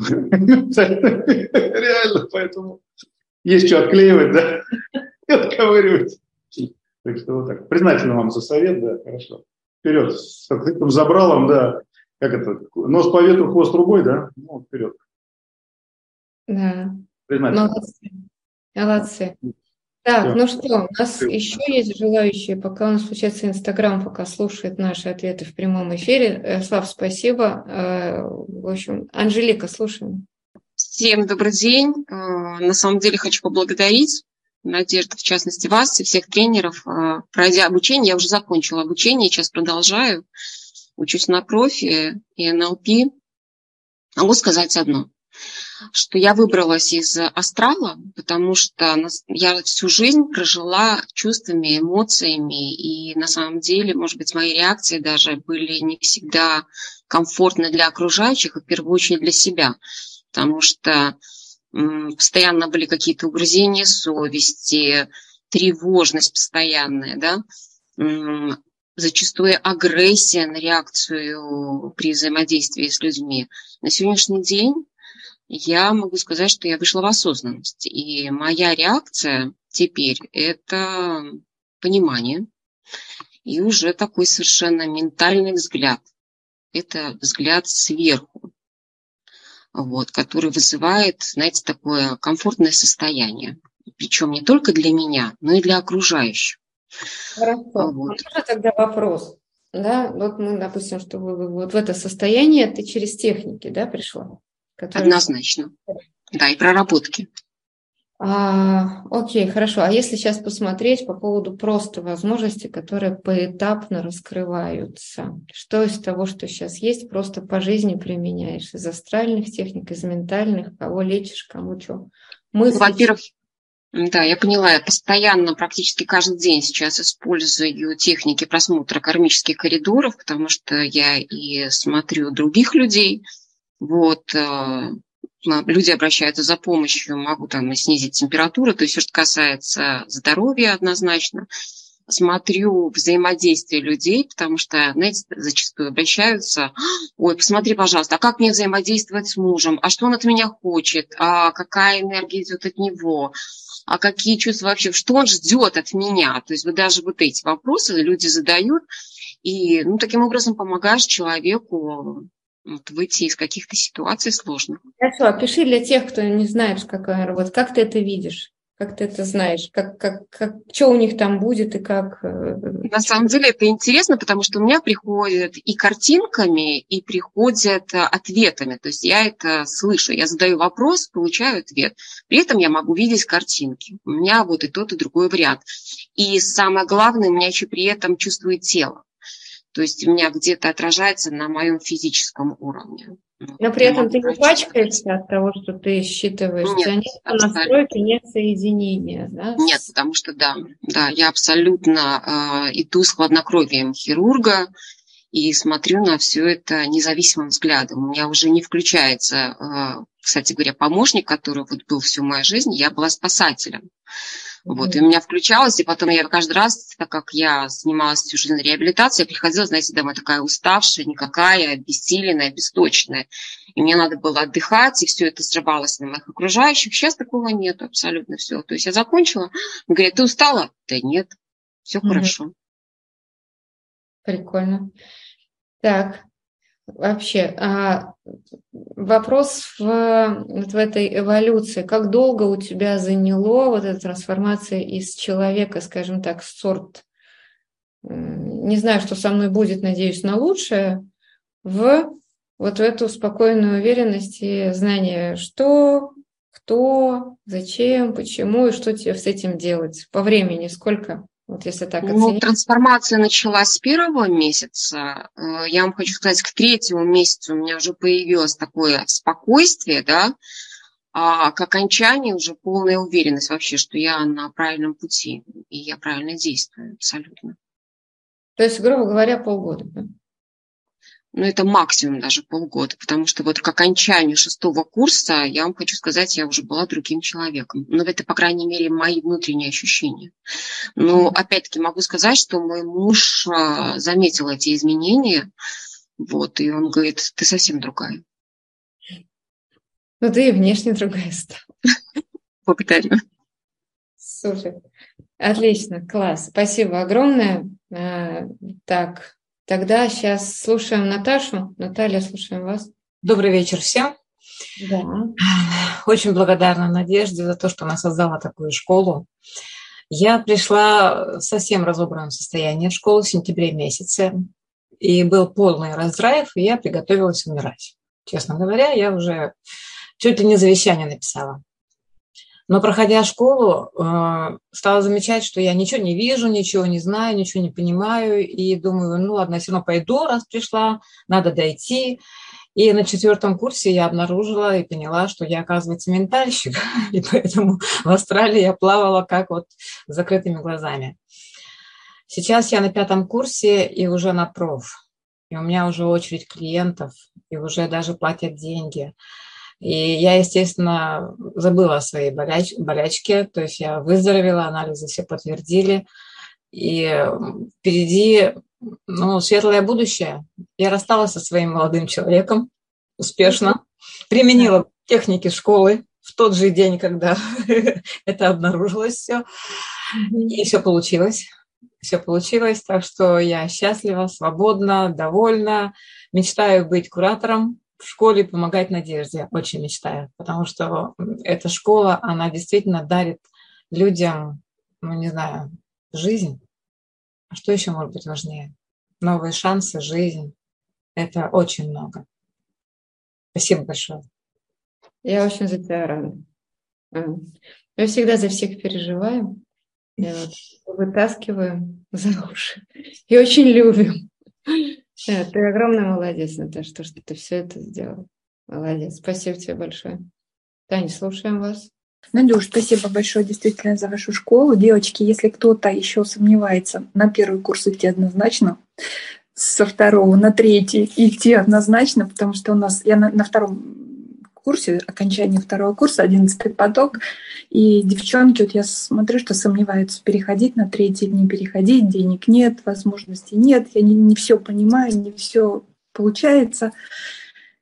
Реально, поэтому есть что отклеивать, да, отковыривать. Так что вот так. Признательно вам за совет, да, хорошо. Вперед, с открытым забралом, да, как это, нос по ветру, хвост трубой, да? Ну, вперед. Да. Молодцы. Молодцы. Так, Все. ну что, у нас Все. еще есть желающие, пока у нас включается Инстаграм, пока слушает наши ответы в прямом эфире. Э, Слав, спасибо. Э, в общем, Анжелика, слушаем. Всем добрый день. Э, на самом деле хочу поблагодарить Надежда, в частности, вас и всех тренеров. Пройдя обучение, я уже закончила обучение, сейчас продолжаю учусь на профи и НЛП, могу сказать одно, что я выбралась из астрала, потому что я всю жизнь прожила чувствами, эмоциями, и на самом деле, может быть, мои реакции даже были не всегда комфортны для окружающих, и в первую очередь для себя, потому что постоянно были какие-то угрызения совести, тревожность постоянная, да, зачастую агрессия на реакцию при взаимодействии с людьми. На сегодняшний день я могу сказать, что я вышла в осознанность. И моя реакция теперь – это понимание и уже такой совершенно ментальный взгляд. Это взгляд сверху, вот, который вызывает, знаете, такое комфортное состояние. Причем не только для меня, но и для окружающих. Хорошо. Вот. Можно тогда вопрос? Да, вот мы, допустим, что вы, вот в это состояние ты через техники, да, пришла? Которые... Однозначно. Да, и проработки. А, окей, хорошо. А если сейчас посмотреть по поводу просто возможностей, которые поэтапно раскрываются, что из того, что сейчас есть, просто по жизни применяешь? Из астральных техник, из ментальных, кого лечишь, кому что? Мысли... Во-первых, да, я поняла. Я постоянно, практически каждый день сейчас использую техники просмотра кармических коридоров, потому что я и смотрю других людей. Вот, э, люди обращаются за помощью, могу там и снизить температуру, то есть все, что касается здоровья однозначно смотрю взаимодействие людей, потому что, знаете, зачастую обращаются, ой, посмотри, пожалуйста, а как мне взаимодействовать с мужем, а что он от меня хочет, а какая энергия идет от него, а какие чувства вообще, что он ждет от меня. То есть вот даже вот эти вопросы люди задают, и ну, таким образом помогаешь человеку вот, выйти из каких-то ситуаций сложных. Хорошо, опиши для тех, кто не знает, какая работа, как ты это видишь? Как ты это знаешь? Как, как, как, что у них там будет и как? Э, На самом деле это интересно, потому что у меня приходят и картинками, и приходят э, ответами. То есть я это слышу. Я задаю вопрос, получаю ответ. При этом я могу видеть картинки. У меня вот и тот, и другой вариант. И самое главное, у меня еще при этом чувствует тело. То есть у меня где-то отражается на моем физическом уровне. Но при этом ты не пачкаешься от того, что ты считываешь. Нет, нет настройки, нет соединения. Да? Нет, потому что да, да, я абсолютно э, иду с хладнокровием хирурга и смотрю на все это независимым взглядом. У меня уже не включается, э, кстати говоря, помощник, который вот был всю мою жизнь, я была спасателем. Вот, и у меня включалось, и потом я каждый раз, так как я занималась всю жизнь реабилитацией, я приходила, знаете, домой такая уставшая, никакая, обессиленная, бесточная. И мне надо было отдыхать, и все это срывалось на моих окружающих. Сейчас такого нет абсолютно все. То есть я закончила, говорят, ты устала? Да нет, все mm-hmm. хорошо. Прикольно. Так, вообще, а вопрос в, вот в этой эволюции. Как долго у тебя заняло вот эта трансформация из человека, скажем так, сорт, не знаю, что со мной будет, надеюсь, на лучшее, в вот в эту спокойную уверенность и знание, что, кто, зачем, почему и что тебе с этим делать. По времени сколько? Вот если так оценить. Ну, трансформация началась с первого месяца. Э, я вам хочу сказать, к третьему месяцу у меня уже появилось такое спокойствие, да, а к окончанию уже полная уверенность вообще, что я на правильном пути, и я правильно действую абсолютно. То есть, грубо говоря, полгода, да? Ну, это максимум даже полгода, потому что вот к окончанию шестого курса, я вам хочу сказать, я уже была другим человеком. Но это, по крайней мере, мои внутренние ощущения. Но, опять-таки, могу сказать, что мой муж а, заметил эти изменения, вот, и он говорит, ты совсем другая. Ну, ты и внешне другая стала. Благодарю. Супер. Отлично, класс. Спасибо огромное. А, так, Тогда сейчас слушаем Наташу. Наталья, слушаем вас. Добрый вечер всем. Да. Очень благодарна Надежде за то, что она создала такую школу. Я пришла в совсем разобранном состоянии в школу в сентябре месяце, и был полный раздрайв, и я приготовилась умирать. Честно говоря, я уже чуть ли не завещание написала. Но проходя школу, э, стала замечать, что я ничего не вижу, ничего не знаю, ничего не понимаю. И думаю, ну ладно, все равно пойду, раз пришла, надо дойти. И на четвертом курсе я обнаружила и поняла, что я, оказывается, ментальщик. И поэтому в Австралии я плавала как вот с закрытыми глазами. Сейчас я на пятом курсе и уже на проф. И у меня уже очередь клиентов, и уже даже платят деньги. И я, естественно, забыла о своей боляч болячке, то есть я выздоровела, анализы все подтвердили. И впереди ну, светлое будущее. Я рассталась со своим молодым человеком успешно, применила техники школы в тот же день, когда это обнаружилось все. И все получилось. Все получилось, так что я счастлива, свободна, довольна. Мечтаю быть куратором в школе помогать Надежде, очень мечтаю, потому что эта школа, она действительно дарит людям, ну не знаю, жизнь. А что еще может быть важнее? Новые шансы, жизнь. Это очень много. Спасибо большое. Я очень за тебя рада. Мы всегда за всех переживаем, вытаскиваем за уши и очень любим. Да, ты огромный молодец, Наташа, то, что ты все это сделал. Молодец. Спасибо тебе большое. Таня, слушаем вас. Надюш, спасибо большое действительно за вашу школу. Девочки, если кто-то еще сомневается, на первый курс идти однозначно, со второго на третий идти однозначно, потому что у нас, я на, на втором курсе, окончании второго курса, одиннадцатый поток. И девчонки, вот я смотрю, что сомневаются, переходить на третий не переходить, денег нет, возможностей нет, я не, не все понимаю, не все получается.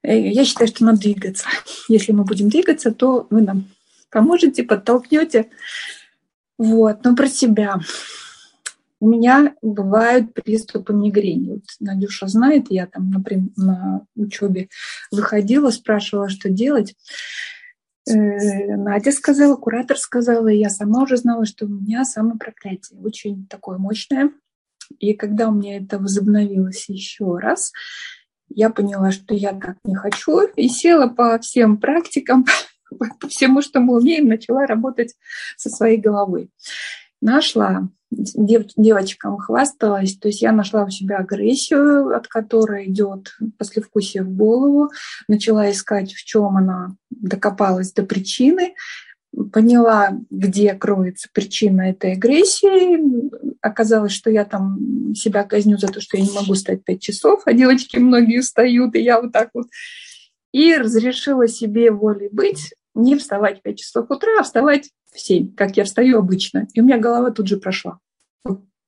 Э, я считаю, что надо двигаться. Если мы будем двигаться, то вы нам поможете, подтолкнете. Вот, но про себя. У меня бывают приступы мигрени. Вот Надюша знает, я там, например, на учебе выходила, спрашивала, что делать. Э, Надя сказала, куратор сказала, и я сама уже знала, что у меня самопроклятие очень такое мощное. И когда у меня это возобновилось еще раз, я поняла, что я так не хочу, и села по всем практикам, по всему, что мы умеем, начала работать со своей головой. Нашла, дев, девочкам хвасталась, то есть я нашла у себя агрессию, от которой идет послевкусие в голову, начала искать, в чем она докопалась до причины, поняла, где кроется причина этой агрессии. Оказалось, что я там себя казню за то, что я не могу стать пять часов, а девочки многие встают, и я вот так вот. И разрешила себе волей быть, не вставать в 5 часов утра, а вставать в 7, как я встаю обычно. И у меня голова тут же прошла.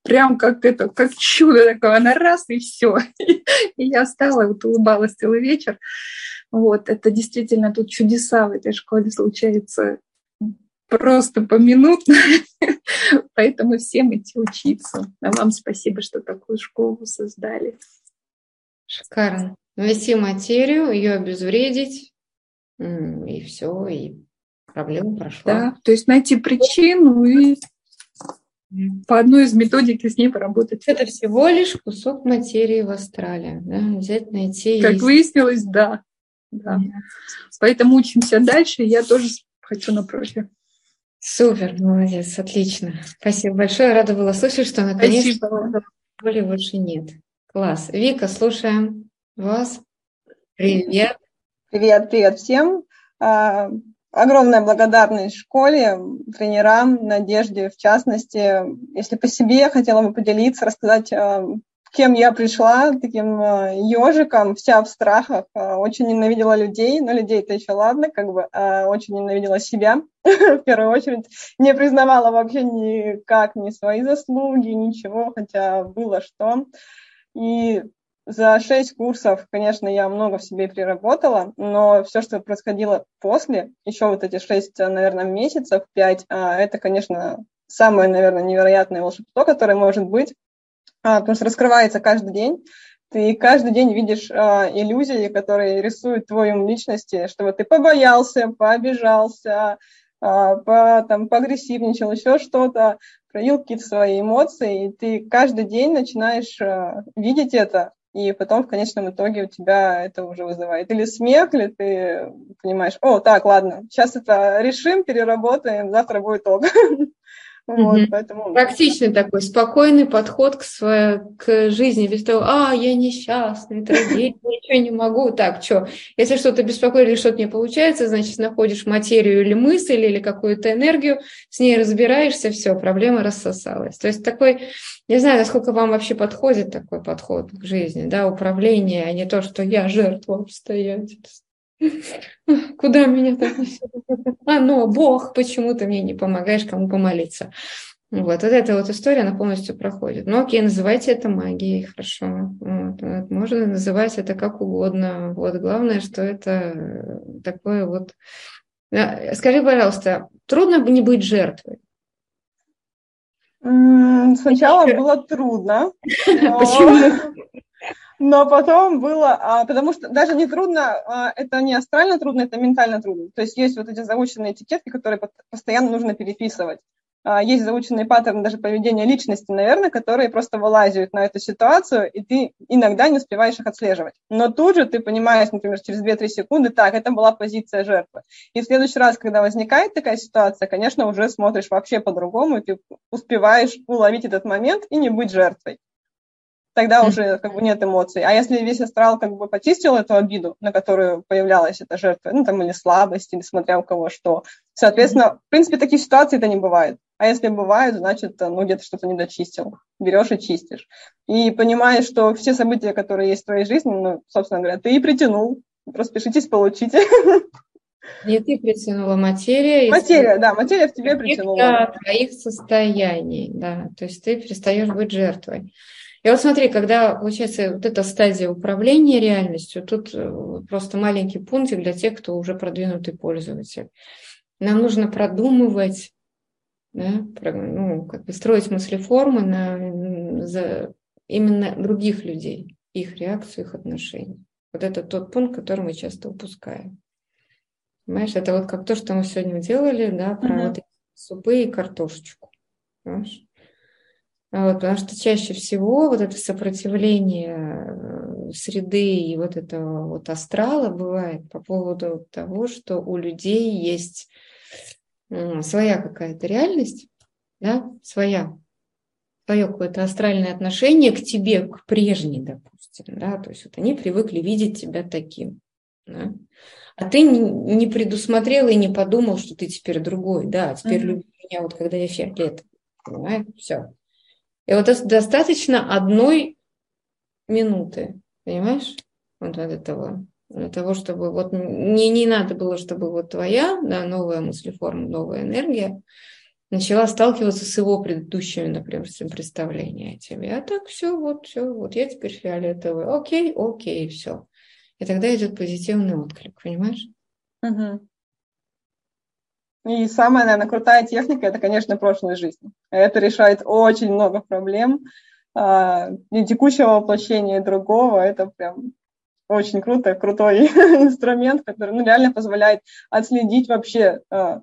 Прям как это, как чудо такое, она раз и все. И я встала, вот улыбалась целый вечер. Вот, это действительно тут чудеса в этой школе случаются просто поминутно. Поэтому всем идти учиться. А вам спасибо, что такую школу создали. Шикарно. Ввести материю, ее обезвредить, и все, и проблема прошла. Да, то есть найти причину и по одной из методик с ней поработать. Это всего лишь кусок материи в астрале. Да? Взять, найти. Как и... выяснилось, да. да. Поэтому учимся дальше. Я тоже хочу на профи. Супер, молодец, отлично. Спасибо большое. Рада была слышать, что наконец-то боли больше нет. Класс. Вика, слушаем вас. Привет. Привет, привет всем. А, огромная благодарность школе, тренерам, Надежде в частности. Если по себе я хотела бы поделиться, рассказать, а, кем я пришла, таким ежиком, вся в страхах, а, очень ненавидела людей, но людей-то еще ладно, как бы очень ненавидела себя в первую очередь, не признавала вообще никак ни свои заслуги, ничего, хотя было что. И за шесть курсов, конечно, я много в себе переработала, но все, что происходило после, еще вот эти шесть, наверное, месяцев, пять, а, это, конечно, самое, наверное, невероятное волшебство, которое может быть, а, потому что раскрывается каждый день. Ты каждый день видишь а, иллюзии, которые рисуют твою личности, чтобы ты побоялся, пообижался, по, там, поагрессивничал, еще что-то, проявил какие-то свои эмоции, и ты каждый день начинаешь видеть это, и потом в конечном итоге у тебя это уже вызывает или смех, или ты понимаешь, о, так, ладно, сейчас это решим, переработаем, завтра будет ок. Вот, mm-hmm. поэтому... Практичный такой, спокойный подход к, своей, к жизни, без того, а, я несчастный, трагедия, ничего не могу. Так, что, если что-то беспокоит или что-то не получается, значит, находишь материю или мысль, или какую-то энергию, с ней разбираешься, все, проблема рассосалась. То есть такой, не знаю, насколько вам вообще подходит такой подход к жизни, да, управление, а не то, что я жертва обстоятельств. Куда меня так А, ну, Бог, почему ты мне не помогаешь, кому помолиться? Вот, вот эта вот история, она полностью проходит. Ну, окей, называйте это магией, хорошо. Вот, вот, можно называть это как угодно. Вот, главное, что это такое вот... Скажи, пожалуйста, трудно не быть жертвой? Сначала было трудно. Почему? Но потом было, а, потому что даже не трудно, а, это не астрально трудно, это ментально трудно. То есть есть вот эти заученные этикетки, которые постоянно нужно переписывать. А, есть заученные паттерны даже поведения личности, наверное, которые просто вылазят на эту ситуацию, и ты иногда не успеваешь их отслеживать. Но тут же ты понимаешь, например, через 2-3 секунды, так, это была позиция жертвы. И в следующий раз, когда возникает такая ситуация, конечно, уже смотришь вообще по-другому, и ты успеваешь уловить этот момент и не быть жертвой тогда уже как бы нет эмоций. А если весь астрал как бы почистил эту обиду, на которую появлялась эта жертва, ну там или слабость, или смотря у кого что, соответственно, в принципе, таких ситуаций это не бывает. А если бывает, значит, ну где-то что-то не дочистил. Берешь и чистишь. И понимаешь, что все события, которые есть в твоей жизни, ну, собственно говоря, ты и притянул. Распишитесь, получите. Не ты притянула материя. Материя, да, материя в тебе притянула. Твоих состояний, да. То есть ты перестаешь быть жертвой. И вот смотри, когда получается вот эта стадия управления реальностью, тут э, просто маленький пунктик для тех, кто уже продвинутый пользователь. нам нужно продумывать, да, ну, как бы строить мыслеформы на, за именно других людей, их реакцию, их отношения. Вот это тот пункт, который мы часто упускаем. Понимаешь, это вот как то, что мы сегодня делали, да, про uh-huh. вот супы и картошечку. Понимаешь? А вот, потому что чаще всего вот это сопротивление э, среды и вот этого вот астрала бывает по поводу того, что у людей есть своя какая-то реальность, да, своя, свое какое-то астральное отношение к тебе, к прежней, допустим, да, то есть вот они привыкли видеть тебя таким, да? а ты не предусмотрел и не подумал, что ты теперь другой, да, теперь mm-hmm. люби меня вот когда я фиолетовый, понимаешь, все. И вот достаточно одной минуты, понимаешь, вот от этого, для того, чтобы вот не, не надо было, чтобы вот твоя да, новая мыслеформа, новая энергия начала сталкиваться с его предыдущими, например, представлениями о тебе. А так все, вот, все, вот я теперь фиолетовый. Окей, окей, все. И тогда идет позитивный отклик, понимаешь? Угу. И самая, наверное, крутая техника – это, конечно, прошлая жизнь. Это решает очень много проблем. А, и текущего воплощения, и другого. Это прям очень круто, крутой инструмент, который ну, реально позволяет отследить вообще а,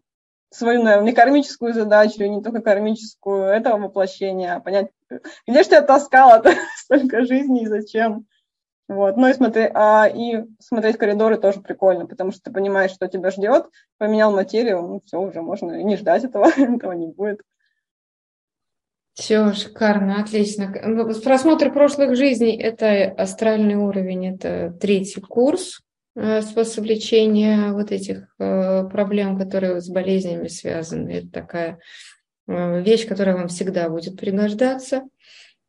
свою, наверное, не кармическую задачу, не только кармическую этого воплощения, а понять, где же тебя таскало столько жизни и зачем. Вот. Ну и, смотри, а, и смотреть коридоры тоже прикольно, потому что ты понимаешь, что тебя ждет, поменял материю, ну все, уже можно не ждать этого, этого не будет. Все, шикарно, отлично. Ну, просмотр прошлых жизней – это астральный уровень, это третий курс, э, способ лечения вот этих э, проблем, которые с болезнями связаны. Это такая э, вещь, которая вам всегда будет пригождаться.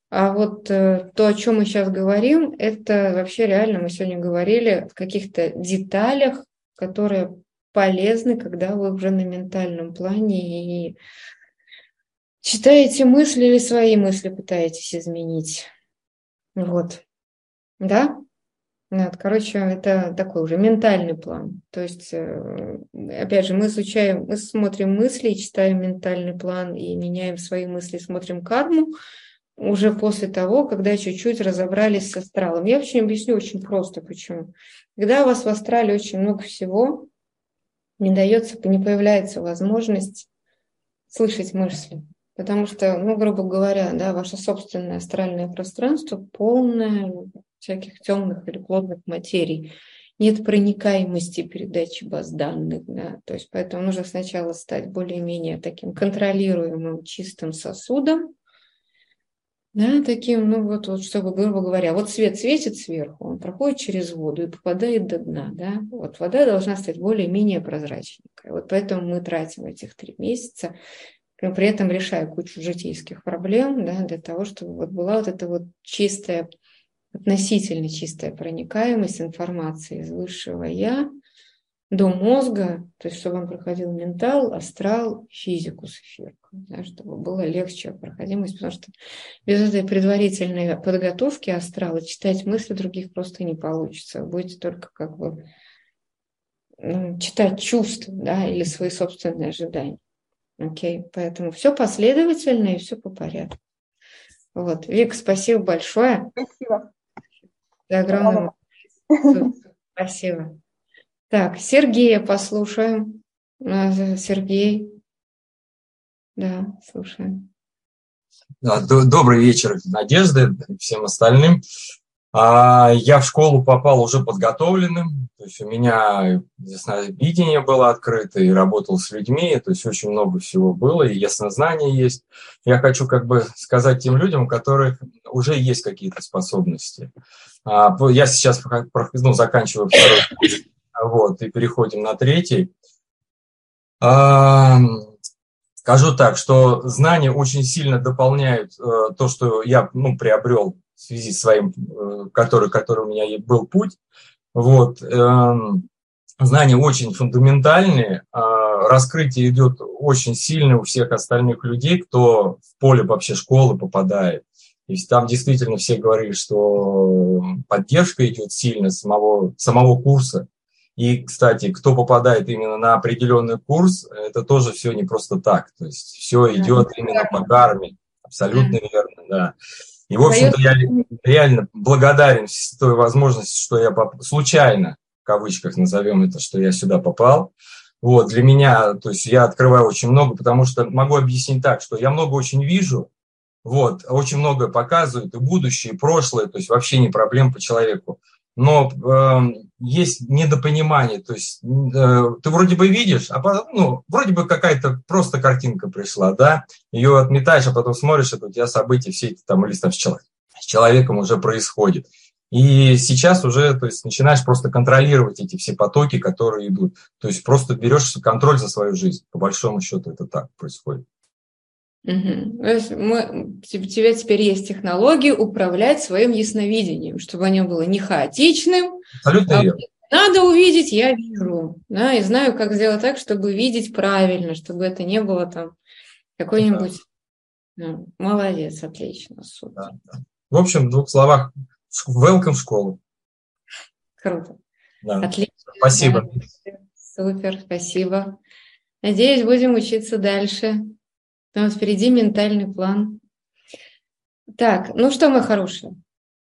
А вот э, то, о чем мы сейчас говорим, это вообще реально, мы сегодня говорили в каких-то деталях, которые полезны, когда вы уже на ментальном плане и читаете мысли или свои мысли пытаетесь изменить. Вот. Да? Вот, короче, это такой уже ментальный план. То есть, э, опять же, мы изучаем, мы смотрим мысли, читаем ментальный план и меняем свои мысли, смотрим карму, уже после того, когда чуть-чуть разобрались с астралом. Я очень объясню очень просто, почему. Когда у вас в астрале очень много всего, не дается, не появляется возможность слышать мысли. Потому что, ну, грубо говоря, да, ваше собственное астральное пространство полное всяких темных или плотных материй. Нет проникаемости передачи баз данных, да, то есть поэтому нужно сначала стать более-менее таким контролируемым чистым сосудом, да, таким, ну вот, вот, чтобы, грубо говоря, вот свет светит сверху, он проходит через воду и попадает до дна, да, вот вода должна стать более-менее прозрачненькой. Вот поэтому мы тратим этих три месяца, при этом решая кучу житейских проблем, да, для того, чтобы вот была вот эта вот чистая, относительно чистая проникаемость информации из высшего «я», до мозга, то есть чтобы он проходил ментал, астрал, физику с эфиркой, да, чтобы было легче проходимость, потому что без этой предварительной подготовки астрала читать мысли других просто не получится. Вы будете только как бы ну, читать чувства да, или свои собственные ожидания. Окей, поэтому все последовательно и все по порядку. Вот, Вик, спасибо большое. Спасибо. За огромное. Спасибо. Так, Сергея послушаем. Сергей. Да, слушаем. Добрый вечер, Надежда, всем остальным. А, я в школу попал уже подготовленным, то есть у меня ясновидение было открыто и работал с людьми, то есть очень много всего было, и яснознание есть. Я хочу как бы сказать тем людям, у которых уже есть какие-то способности. А, я сейчас ну, заканчиваю второй вот, и переходим на третий. А, скажу так, что знания очень сильно дополняют э, то, что я ну, приобрел в связи с своим, э, который, который у меня был путь. Вот, э, знания очень фундаментальные, э, раскрытие идет очень сильно у всех остальных людей, кто в поле вообще школы попадает. То есть там действительно все говорили, что поддержка идет сильно самого, самого курса. И, кстати, кто попадает именно на определенный курс, это тоже все не просто так. То есть все идет именно по карме. Абсолютно верно, да. И, в общем-то, я реально благодарен той возможности, что я поп... случайно, в кавычках назовем это, что я сюда попал. Вот, для меня, то есть я открываю очень много, потому что могу объяснить так, что я много очень вижу, вот, очень много показывают, и будущее, и прошлое, то есть вообще не проблем по человеку но э, есть недопонимание, то есть э, ты вроде бы видишь, а потом, ну, вроде бы какая-то просто картинка пришла, да, ее отметаешь, а потом смотришь, это у тебя события все эти там, или там с, человек, с человеком уже происходит. И сейчас уже, то есть, начинаешь просто контролировать эти все потоки, которые идут. То есть просто берешь контроль за свою жизнь. По большому счету это так происходит. Угу. То есть мы, у тебя теперь есть технологии управлять своим ясновидением, чтобы оно было не хаотичным. Абсолютно а верно. Надо увидеть, я вижу. Да, и знаю, как сделать так, чтобы видеть правильно, чтобы это не было там какой-нибудь... Да. Ну, молодец, отлично, супер. Да, да. В общем, в двух словах, welcome в школу. Круто. Да. Отлично. Спасибо. Да. Супер, спасибо. Надеюсь, будем учиться дальше. У нас впереди ментальный план. Так, ну что, мы хорошие?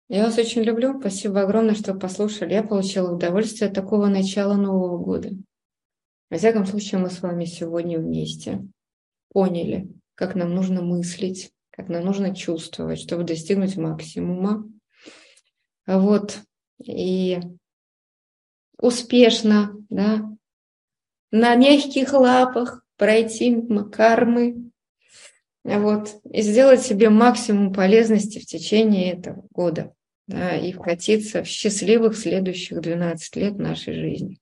Я вас очень люблю. Спасибо огромное, что послушали. Я получила удовольствие от такого начала Нового года. Во всяком случае, мы с вами сегодня вместе поняли, как нам нужно мыслить, как нам нужно чувствовать, чтобы достигнуть максимума. Вот. И успешно, да, на мягких лапах пройти кармы, вот, и сделать себе максимум полезности в течение этого года, да, и вкатиться в счастливых следующих 12 лет нашей жизни.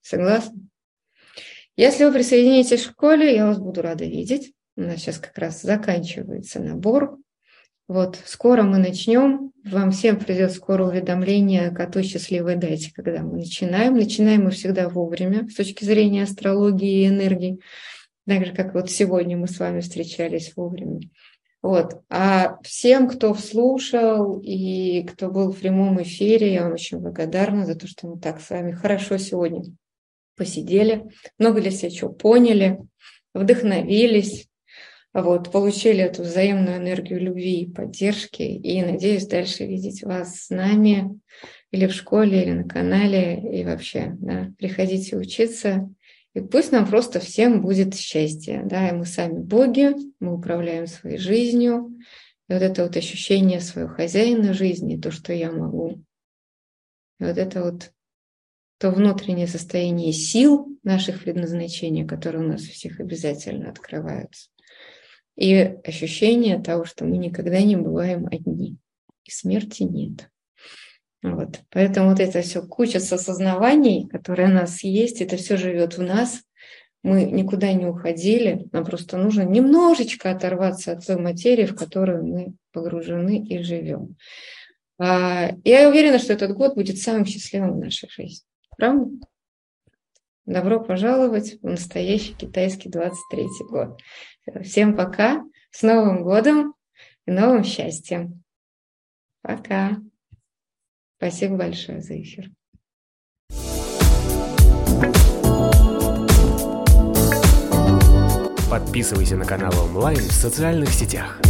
Согласны? Если вы присоединитесь в школе, я вас буду рада видеть. У нас сейчас как раз заканчивается набор. Вот, скоро мы начнем. Вам всем придет скоро уведомление о той счастливой дате, когда мы начинаем. Начинаем мы всегда вовремя с точки зрения астрологии и энергии так же, как вот сегодня мы с вами встречались вовремя. Вот. А всем, кто слушал и кто был в прямом эфире, я вам очень благодарна за то, что мы так с вами хорошо сегодня посидели, много для себя чего поняли, вдохновились, вот, получили эту взаимную энергию любви и поддержки. И надеюсь дальше видеть вас с нами или в школе, или на канале, и вообще, да, приходите учиться, и пусть нам просто всем будет счастье. Да, и мы сами боги, мы управляем своей жизнью. И вот это вот ощущение своего хозяина жизни, то, что я могу. И вот это вот то внутреннее состояние сил наших предназначений, которые у нас у всех обязательно открываются. И ощущение того, что мы никогда не бываем одни. И смерти нет. Вот. Поэтому вот это все куча сосознаваний, которые у нас есть, это все живет в нас. Мы никуда не уходили, нам просто нужно немножечко оторваться от той материи, в которую мы погружены и живем. А, я уверена, что этот год будет самым счастливым в нашей жизни. Правда? Добро пожаловать в настоящий китайский 23 год. Всем пока, с Новым годом и новым счастьем. Пока. Спасибо большое за эфир. Подписывайся на канал онлайн в социальных сетях.